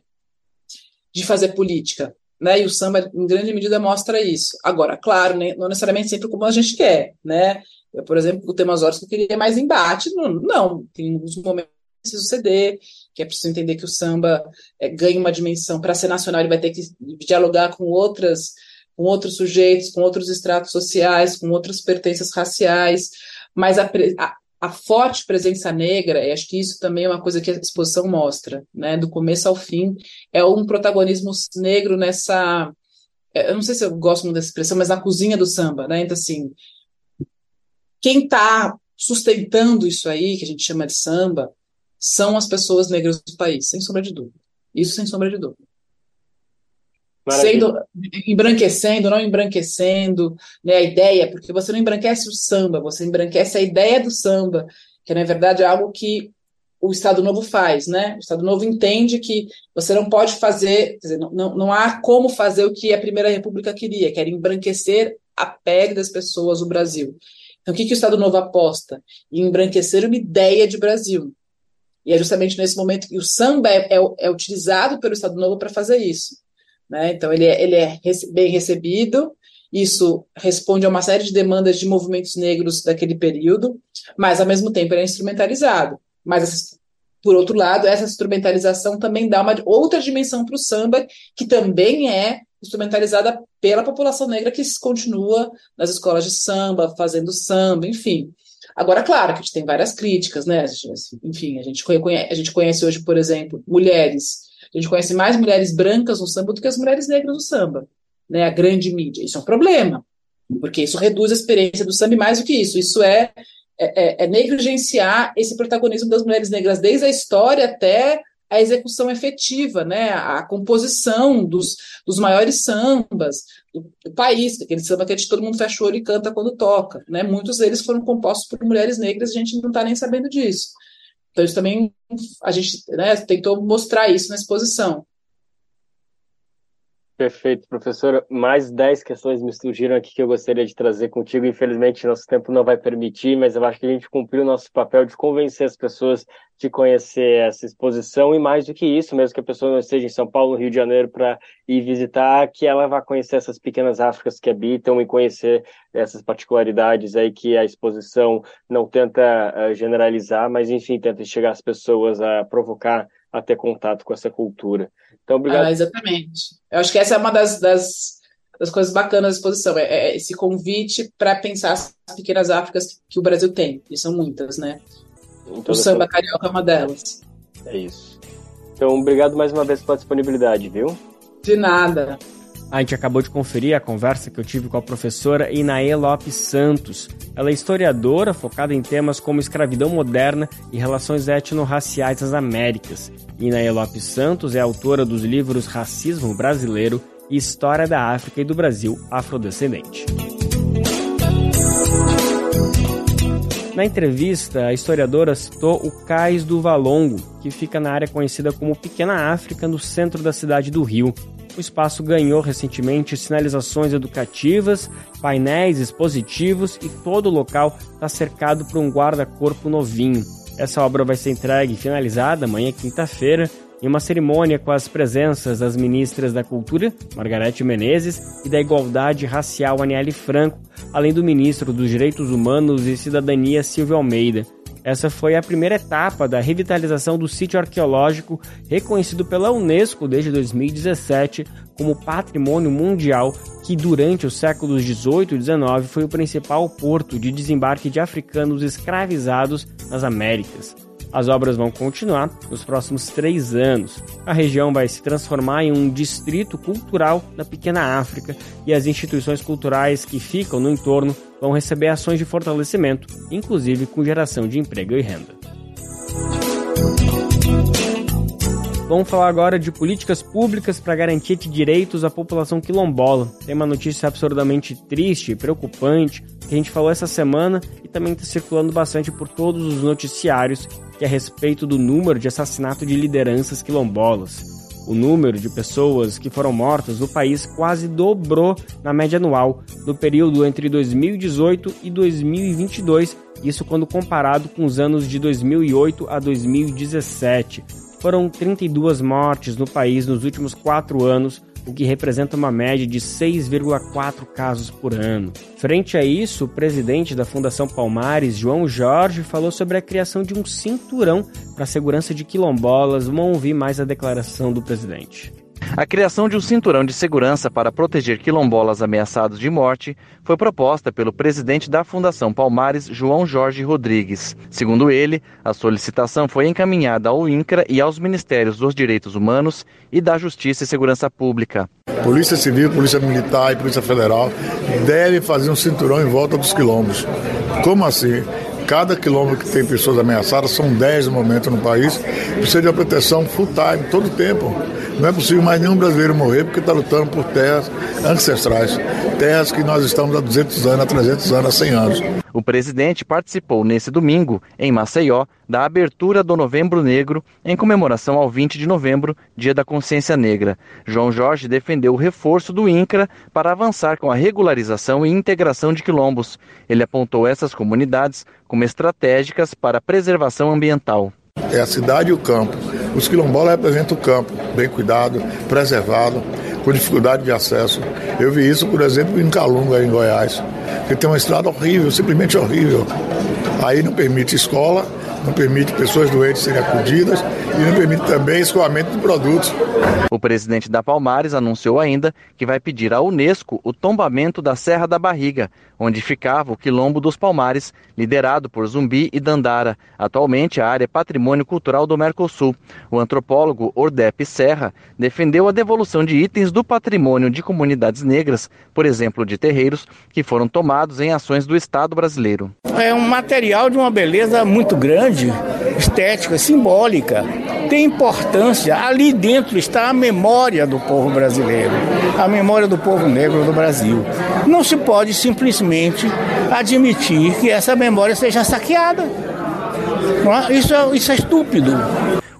de fazer política. Né? E o samba, em grande medida, mostra isso. Agora, claro, né, não necessariamente sempre como a gente quer. Né? Eu, por exemplo, o Temas Horas que eu queria mais embate. Não, não, tem alguns momentos que preciso ceder, que é preciso entender que o samba é, ganha uma dimensão. Para ser nacional, ele vai ter que dialogar com outras com outros sujeitos, com outros estratos sociais, com outras pertenças raciais, mas a, a, a forte presença negra, e acho que isso também é uma coisa que a exposição mostra, né, do começo ao fim, é um protagonismo negro nessa. É, eu não sei se eu gosto muito dessa expressão, mas na cozinha do samba, né? Então, assim, quem está sustentando isso aí, que a gente chama de samba, são as pessoas negras do país, sem sombra de dúvida. Isso sem sombra de dúvida. Sendo, embranquecendo, não embranquecendo, né, a ideia, porque você não embranquece o samba, você embranquece a ideia do samba, que na verdade é algo que o Estado Novo faz, né? O Estado Novo entende que você não pode fazer, dizer, não, não, há como fazer o que a Primeira República queria, que era embranquecer a pele das pessoas do Brasil. Então, o que, que o Estado Novo aposta? Em embranquecer uma ideia de Brasil. E é justamente nesse momento que o samba é, é, é utilizado pelo Estado Novo para fazer isso. Né? Então, ele é, ele é bem recebido, isso responde a uma série de demandas de movimentos negros daquele período, mas, ao mesmo tempo, ele é instrumentalizado. Mas, por outro lado, essa instrumentalização também dá uma outra dimensão para o samba, que também é instrumentalizada pela população negra que continua nas escolas de samba, fazendo samba, enfim. Agora, claro que a gente tem várias críticas, né? Enfim, a gente, conhece, a gente conhece hoje, por exemplo, mulheres a gente conhece mais mulheres brancas no samba do que as mulheres negras no samba, né? A grande mídia. Isso é um problema, porque isso reduz a experiência do samba e mais do que isso. Isso é, é, é, é negligenciar esse protagonismo das mulheres negras desde a história até a execução efetiva, né, a composição dos, dos maiores sambas do, do país, aquele samba que todo mundo fecha o olho e canta quando toca, né, muitos deles foram compostos por mulheres negras, a gente não está nem sabendo disso. Então, isso também a gente né, tentou mostrar isso na exposição. Perfeito, professora. Mais 10 questões me surgiram aqui que eu gostaria de trazer contigo. Infelizmente, nosso tempo não vai permitir, mas eu acho que a gente cumpriu o nosso papel de convencer as pessoas de conhecer essa exposição e mais do que isso, mesmo que a pessoa não esteja em São Paulo, no Rio de Janeiro, para ir visitar, que ela vá conhecer essas pequenas Áfricas que habitam e conhecer essas particularidades aí que a exposição não tenta uh, generalizar, mas enfim, tenta chegar às pessoas a provocar a ter contato com essa cultura. Então, obrigado. Ah, exatamente. Eu acho que essa é uma das, das, das coisas bacanas da exposição, é, é esse convite para pensar as pequenas Áfricas que o Brasil tem, e são muitas, né? o samba carioca é uma delas. É isso. Então, obrigado mais uma vez pela disponibilidade, viu? De nada. A gente acabou de conferir a conversa que eu tive com a professora Inaê Lopes Santos. Ela é historiadora focada em temas como escravidão moderna e relações etno-raciais nas Américas. Inaê Lopes Santos é autora dos livros Racismo Brasileiro e História da África e do Brasil Afrodescendente. Na entrevista, a historiadora citou o Cais do Valongo, que fica na área conhecida como Pequena África, no centro da cidade do Rio. O espaço ganhou recentemente sinalizações educativas, painéis expositivos e todo o local está cercado por um guarda-corpo novinho. Essa obra vai ser entregue e finalizada amanhã, quinta-feira, em uma cerimônia com as presenças das ministras da Cultura, Margarete Menezes, e da Igualdade Racial, Aniele Franco, além do ministro dos Direitos Humanos e Cidadania, Silvio Almeida. Essa foi a primeira etapa da revitalização do sítio arqueológico, reconhecido pela Unesco desde 2017 como Patrimônio Mundial, que durante os séculos 18 e 19 foi o principal porto de desembarque de africanos escravizados nas Américas. As obras vão continuar nos próximos três anos. A região vai se transformar em um distrito cultural da pequena África e as instituições culturais que ficam no entorno vão receber ações de fortalecimento, inclusive com geração de emprego e renda. Vamos falar agora de políticas públicas para garantia de direitos à população quilombola. Tem uma notícia absurdamente triste e preocupante que a gente falou essa semana e também está circulando bastante por todos os noticiários, que é a respeito do número de assassinato de lideranças quilombolas. O número de pessoas que foram mortas no país quase dobrou na média anual no período entre 2018 e 2022, isso quando comparado com os anos de 2008 a 2017. Foram 32 mortes no país nos últimos quatro anos, o que representa uma média de 6,4 casos por ano. Frente a isso, o presidente da Fundação Palmares, João Jorge, falou sobre a criação de um cinturão para a segurança de quilombolas. Vamos ouvir mais a declaração do presidente. A criação de um cinturão de segurança para proteger quilombolas ameaçados de morte foi proposta pelo presidente da Fundação Palmares, João Jorge Rodrigues. Segundo ele, a solicitação foi encaminhada ao INCRA e aos Ministérios dos Direitos Humanos e da Justiça e Segurança Pública. Polícia Civil, Polícia Militar e Polícia Federal devem fazer um cinturão em volta dos quilombos. Como assim? Cada quilômetro que tem pessoas ameaçadas, são 10 no momento no país, precisa de uma proteção full time, todo o tempo. Não é possível mais nenhum brasileiro morrer porque está lutando por terras ancestrais, terras que nós estamos há 200 anos, há 300 anos, há 100 anos. O presidente participou nesse domingo, em Maceió, da abertura do Novembro Negro, em comemoração ao 20 de novembro, Dia da Consciência Negra. João Jorge defendeu o reforço do INCRA para avançar com a regularização e integração de quilombos. Ele apontou essas comunidades como estratégicas para a preservação ambiental. É a cidade e o campo. Os quilombolas representam o campo, bem cuidado, preservado, com dificuldade de acesso. Eu vi isso, por exemplo, em Calunga, em Goiás, que tem uma estrada horrível, simplesmente horrível. Aí não permite escola, não permite pessoas doentes serem acudidas e não permite também escoamento de produtos. O presidente da Palmares anunciou ainda que vai pedir à Unesco o tombamento da Serra da Barriga, onde ficava o Quilombo dos Palmares, liderado por Zumbi e Dandara. Atualmente, a área é patrimônio cultural do Mercosul. O antropólogo Ordep Serra defendeu a devolução de itens do patrimônio de comunidades negras, por exemplo, de terreiros, que foram tomados em ações do Estado brasileiro. É um material de uma beleza muito grande, estética, simbólica. Tem importância. Ali dentro está a memória do povo brasileiro, a memória do povo negro do Brasil. Não se pode simplesmente admitir que essa memória seja saqueada. É? Isso, é, isso é estúpido.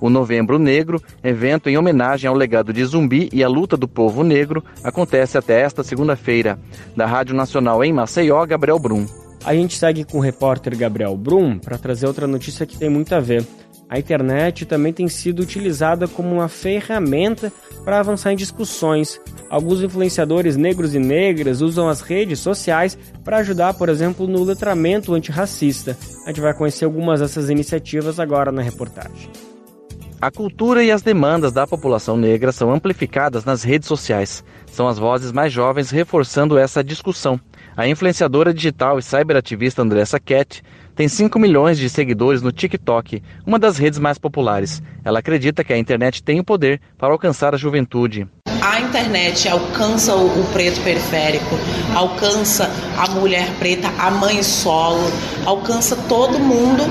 O Novembro Negro, evento em homenagem ao legado de Zumbi e à luta do povo negro, acontece até esta segunda-feira. Da Rádio Nacional em Maceió, Gabriel Brum. A gente segue com o repórter Gabriel Brum para trazer outra notícia que tem muito a ver. A internet também tem sido utilizada como uma ferramenta para avançar em discussões. Alguns influenciadores negros e negras usam as redes sociais para ajudar, por exemplo, no letramento antirracista. A gente vai conhecer algumas dessas iniciativas agora na reportagem. A cultura e as demandas da população negra são amplificadas nas redes sociais. São as vozes mais jovens reforçando essa discussão. A influenciadora digital e cyberativista Andressa Cat tem 5 milhões de seguidores no TikTok, uma das redes mais populares. Ela acredita que a internet tem o poder para alcançar a juventude a internet alcança o, preto periférico, alcança a mulher preta, a mãe solo, alcança todo mundo,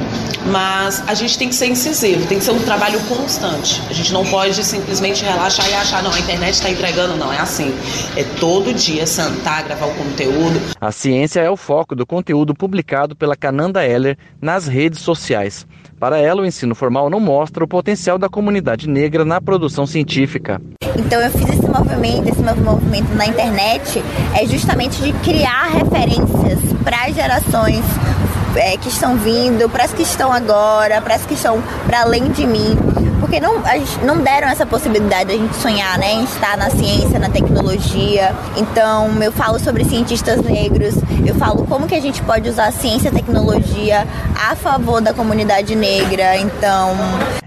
mas a gente tem que ser incisivo, tem que ser um trabalho constante. A gente não pode simplesmente relaxar e achar, não, a internet está entregando, não, é assim. É todo dia sentar, gravar o conteúdo. A ciência é o foco do conteúdo publicado pela Cananda Heller nas redes sociais. Para ela, o ensino formal não mostra o potencial da comunidade negra na produção científica. Então eu fiz esse movimento, esse movimento na internet é justamente de criar referências para as gerações é, que estão vindo, para as que estão agora, para as que estão para além de mim porque não, não deram essa possibilidade de a gente sonhar, né, em estar na ciência, na tecnologia. Então, eu falo sobre cientistas negros, eu falo como que a gente pode usar a ciência e a tecnologia a favor da comunidade negra. Então,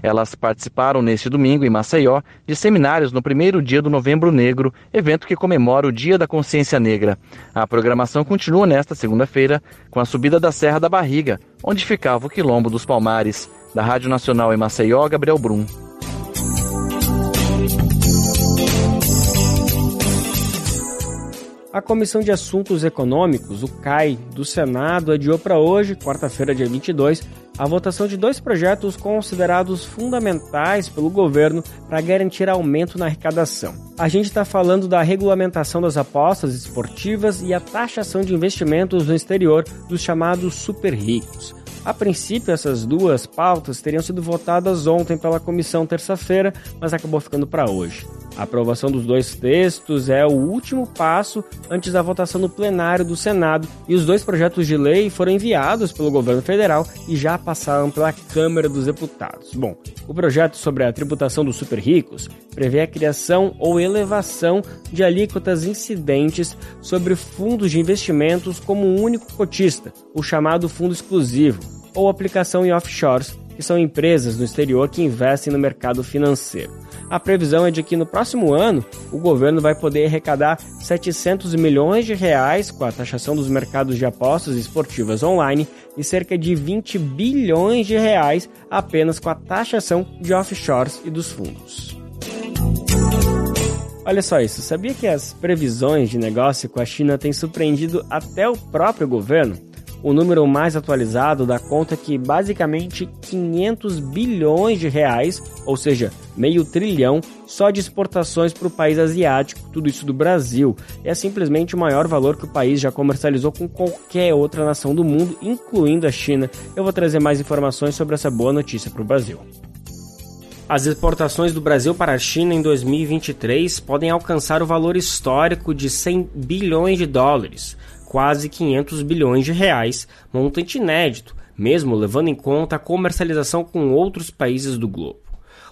elas participaram neste domingo em Maceió de seminários no primeiro dia do Novembro Negro, evento que comemora o Dia da Consciência Negra. A programação continua nesta segunda-feira com a subida da Serra da Barriga, onde ficava o Quilombo dos Palmares. Da Rádio Nacional em Maceió, Gabriel Brum. A Comissão de Assuntos Econômicos, o CAI, do Senado adiou para hoje, quarta-feira, dia 22, a votação de dois projetos considerados fundamentais pelo governo para garantir aumento na arrecadação. A gente está falando da regulamentação das apostas esportivas e a taxação de investimentos no exterior dos chamados super ricos. A princípio, essas duas pautas teriam sido votadas ontem pela comissão terça-feira, mas acabou ficando para hoje. A aprovação dos dois textos é o último passo antes da votação no plenário do Senado e os dois projetos de lei foram enviados pelo governo federal e já passaram pela Câmara dos Deputados. Bom, o projeto sobre a tributação dos super ricos prevê a criação ou elevação de alíquotas incidentes sobre fundos de investimentos como um único cotista, o chamado fundo exclusivo ou aplicação em offshores, que são empresas no exterior que investem no mercado financeiro. A previsão é de que no próximo ano o governo vai poder arrecadar 700 milhões de reais com a taxação dos mercados de apostas esportivas online e cerca de 20 bilhões de reais apenas com a taxação de offshores e dos fundos. Olha só isso, sabia que as previsões de negócio com a China têm surpreendido até o próprio governo? O número mais atualizado dá conta que basicamente 500 bilhões de reais, ou seja, meio trilhão, só de exportações para o país asiático, tudo isso do Brasil. É simplesmente o maior valor que o país já comercializou com qualquer outra nação do mundo, incluindo a China. Eu vou trazer mais informações sobre essa boa notícia para o Brasil. As exportações do Brasil para a China em 2023 podem alcançar o valor histórico de 100 bilhões de dólares quase 500 bilhões de reais, montante inédito, mesmo levando em conta a comercialização com outros países do globo.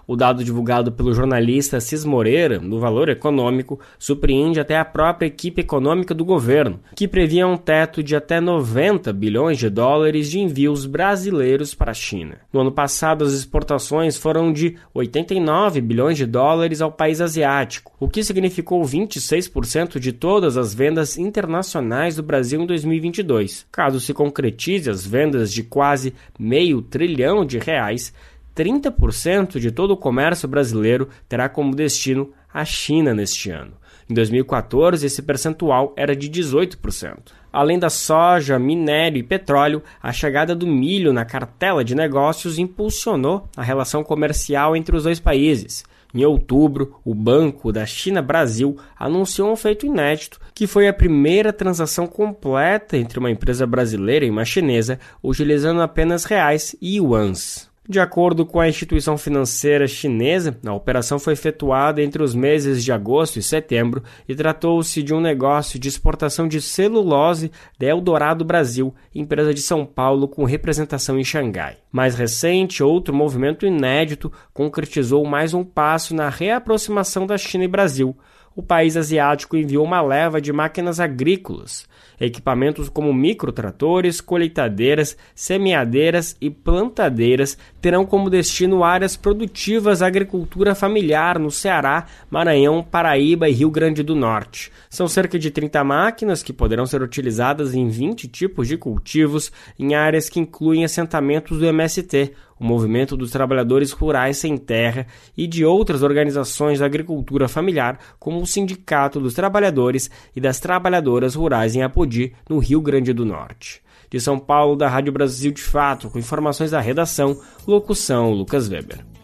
O dado divulgado pelo jornalista Cis Moreira, no Valor Econômico, surpreende até a própria equipe econômica do governo, que previa um teto de até 90 bilhões de dólares de envios brasileiros para a China. No ano passado, as exportações foram de 89 bilhões de dólares ao país asiático, o que significou 26% de todas as vendas internacionais do Brasil em 2022. Caso se concretize as vendas de quase meio trilhão de reais, 30% de todo o comércio brasileiro terá como destino a China neste ano. Em 2014, esse percentual era de 18%. Além da soja, minério e petróleo, a chegada do milho na cartela de negócios impulsionou a relação comercial entre os dois países. Em outubro, o Banco da China-Brasil anunciou um feito inédito, que foi a primeira transação completa entre uma empresa brasileira e uma chinesa, utilizando apenas reais e yuans. De acordo com a instituição financeira chinesa, a operação foi efetuada entre os meses de agosto e setembro e tratou-se de um negócio de exportação de celulose da Eldorado Brasil, empresa de São Paulo com representação em Xangai. Mais recente, outro movimento inédito concretizou mais um passo na reaproximação da China e Brasil o país asiático enviou uma leva de máquinas agrícolas. Equipamentos como microtratores, colheitadeiras, semeadeiras e plantadeiras terão como destino áreas produtivas da agricultura familiar no Ceará, Maranhão, Paraíba e Rio Grande do Norte. São cerca de 30 máquinas que poderão ser utilizadas em 20 tipos de cultivos em áreas que incluem assentamentos do MST, o Movimento dos Trabalhadores Rurais Sem Terra e de outras organizações da agricultura familiar, como o Sindicato dos Trabalhadores e das Trabalhadoras Rurais em Apodi, no Rio Grande do Norte. De São Paulo, da Rádio Brasil de Fato, com informações da redação, locução Lucas Weber.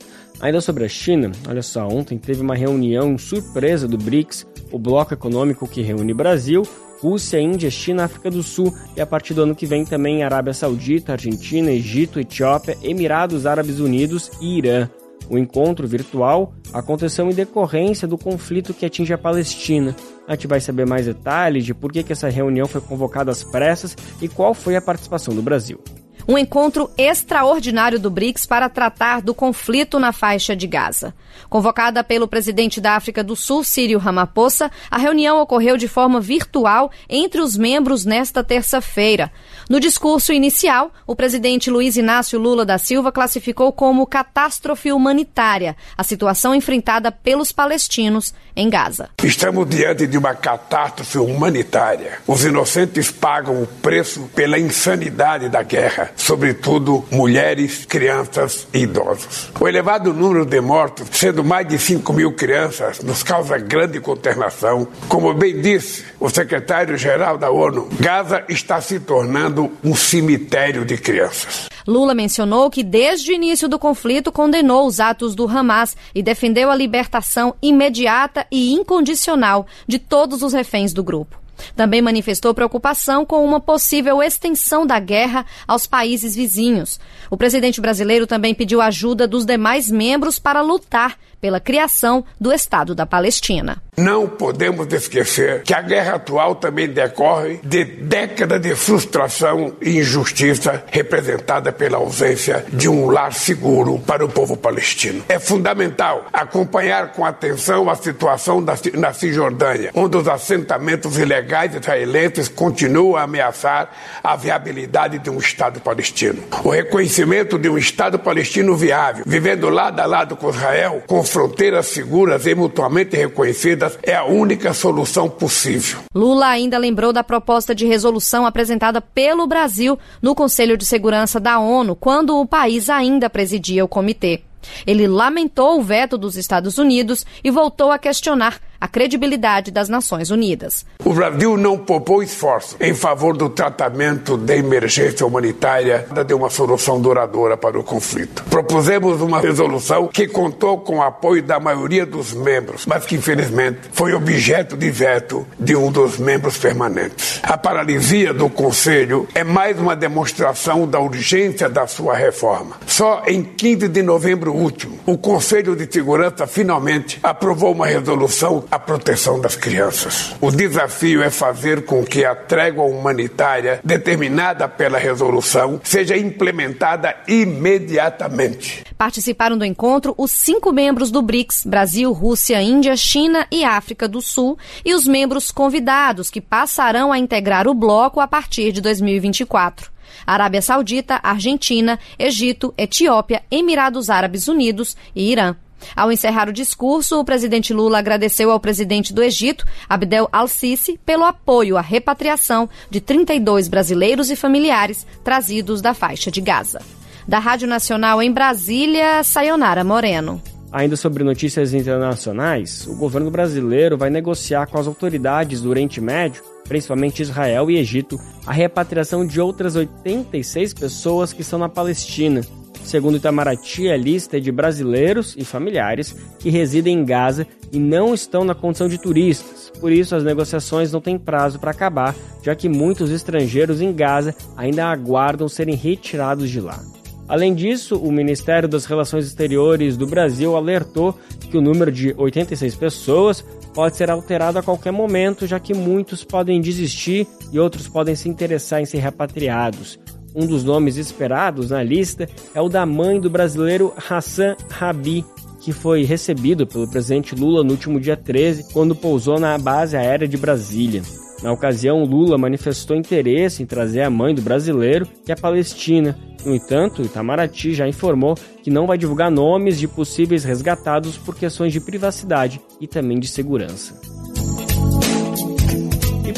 Ainda sobre a China, olha só, ontem teve uma reunião surpresa do BRICS, o bloco econômico que reúne Brasil, Rússia, Índia, China, África do Sul e a partir do ano que vem também Arábia Saudita, Argentina, Egito, Etiópia, Emirados Árabes Unidos e Irã. O encontro virtual aconteceu em decorrência do conflito que atinge a Palestina. A gente vai saber mais detalhes de por que, essa reunião foi convocada às pressas e qual foi a participação do Brasil um encontro extraordinário do BRICS para tratar do conflito na faixa de Gaza. Convocada pelo presidente da África do Sul, Círio Ramaphosa, a reunião ocorreu de forma virtual entre os membros nesta terça-feira. No discurso inicial, o presidente Luiz Inácio Lula da Silva classificou como catástrofe humanitária a situação enfrentada pelos palestinos em Gaza. Estamos diante de uma catástrofe humanitária. Os inocentes pagam o preço pela insanidade da guerra, sobretudo mulheres, crianças e idosos. O elevado número de mortos, sendo mais de 5 mil crianças, nos causa grande consternação. Como bem disse o secretário-geral da ONU, Gaza está se tornando um cemitério de crianças. Lula mencionou que desde o início do conflito condenou os atos do Hamas e defendeu a libertação imediata e incondicional de todos os reféns do grupo. Também manifestou preocupação com uma possível extensão da guerra aos países vizinhos. O presidente brasileiro também pediu ajuda dos demais membros para lutar pela criação do Estado da Palestina. Não podemos esquecer que a guerra atual também decorre de décadas de frustração e injustiça representada pela ausência de um lar seguro para o povo palestino. É fundamental acompanhar com atenção a situação na Cisjordânia, onde os assentamentos ilegais israelenses continuam a ameaçar a viabilidade de um Estado palestino. O reconhecimento de um Estado palestino viável, vivendo lado a lado com Israel, com fronteiras seguras e mutuamente reconhecidas é a única solução possível. Lula ainda lembrou da proposta de resolução apresentada pelo Brasil no Conselho de Segurança da ONU, quando o país ainda presidia o comitê. Ele lamentou o veto dos Estados Unidos e voltou a questionar a credibilidade das Nações Unidas. O Brasil não poupou esforço em favor do tratamento da emergência humanitária de uma solução duradoura para o conflito. Propusemos uma resolução que contou com o apoio da maioria dos membros, mas que infelizmente foi objeto de veto de um dos membros permanentes. A paralisia do Conselho é mais uma demonstração da urgência da sua reforma. Só em 15 de novembro último, o Conselho de Segurança finalmente aprovou uma resolução a proteção das crianças. O desafio é fazer com que a trégua humanitária determinada pela resolução seja implementada imediatamente. Participaram do encontro os cinco membros do BRICS: Brasil, Rússia, Índia, China e África do Sul, e os membros convidados que passarão a integrar o bloco a partir de 2024. Arábia Saudita, Argentina, Egito, Etiópia, Emirados Árabes Unidos e Irã. Ao encerrar o discurso, o presidente Lula agradeceu ao presidente do Egito, Abdel al-Sisi, pelo apoio à repatriação de 32 brasileiros e familiares trazidos da faixa de Gaza. Da Rádio Nacional em Brasília, Sayonara Moreno. Ainda sobre notícias internacionais, o governo brasileiro vai negociar com as autoridades do Oriente Médio, principalmente Israel e Egito, a repatriação de outras 86 pessoas que estão na Palestina. Segundo Itamaraty, a lista é de brasileiros e familiares que residem em Gaza e não estão na condição de turistas. Por isso, as negociações não têm prazo para acabar, já que muitos estrangeiros em Gaza ainda aguardam serem retirados de lá. Além disso, o Ministério das Relações Exteriores do Brasil alertou que o número de 86 pessoas pode ser alterado a qualquer momento, já que muitos podem desistir e outros podem se interessar em ser repatriados. Um dos nomes esperados na lista é o da mãe do brasileiro Hassan Rabi. que foi recebido pelo presidente Lula no último dia 13, quando pousou na base aérea de Brasília. Na ocasião, Lula manifestou interesse em trazer a mãe do brasileiro, que é palestina. No entanto, Itamaraty já informou que não vai divulgar nomes de possíveis resgatados por questões de privacidade e também de segurança.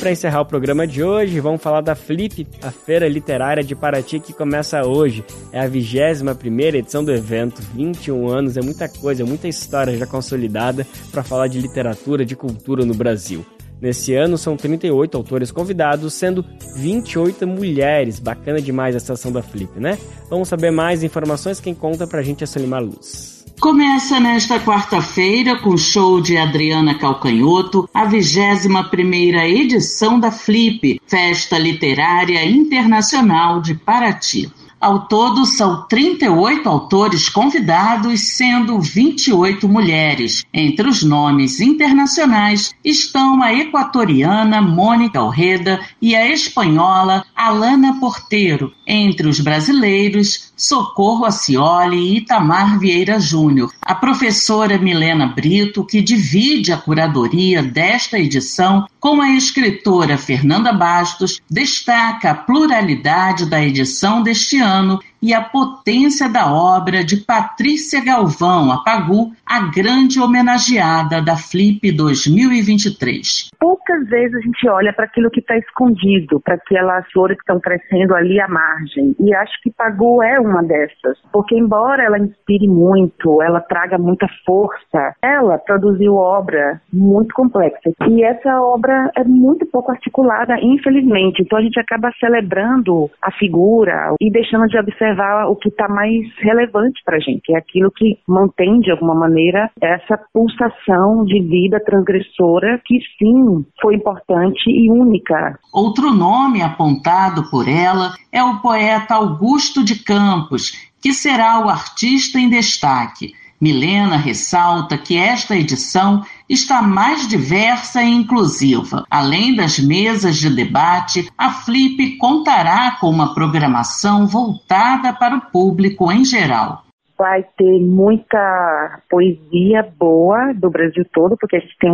Para encerrar o programa de hoje, vamos falar da Flip, a feira literária de Paraty que começa hoje. É a 21 primeira edição do evento, 21 anos, é muita coisa, muita história já consolidada para falar de literatura, de cultura no Brasil. Nesse ano são 38 autores convidados, sendo 28 mulheres. Bacana demais essa ação da Flip, né? Vamos saber mais informações. Quem conta pra gente é Solimar Luz. Começa nesta quarta-feira com o show de Adriana Calcanhoto, a 21 primeira edição da Flip, Festa Literária Internacional de Paraty. Ao todo, são 38 autores convidados, sendo 28 mulheres. Entre os nomes internacionais estão a equatoriana Mônica Alreda e a espanhola Alana Porteiro. Entre os brasileiros, Socorro Acioli e Itamar Vieira Júnior. A professora Milena Brito, que divide a curadoria desta edição com a escritora Fernanda Bastos, destaca a pluralidade da edição deste ano e a potência da obra de Patrícia Galvão, a Pagu, a grande homenageada da Flip 2023. Poucas vezes a gente olha para aquilo que está escondido, para aquelas flores que estão crescendo ali à margem. E acho que Pagu é uma dessas, porque embora ela inspire muito, ela traga muita força, ela produziu obra muito complexa. E essa obra é muito pouco articulada, infelizmente. Então a gente acaba celebrando a figura e deixando de observar o que está mais relevante para a gente, é aquilo que mantém de alguma maneira essa pulsação de vida transgressora que sim foi importante e única. Outro nome apontado por ela é o poeta Augusto de Campos, que será o artista em destaque. Milena ressalta que esta edição está mais diversa e inclusiva. Além das mesas de debate, a Flip contará com uma programação voltada para o público em geral vai ter muita poesia boa do Brasil todo, porque a gente tem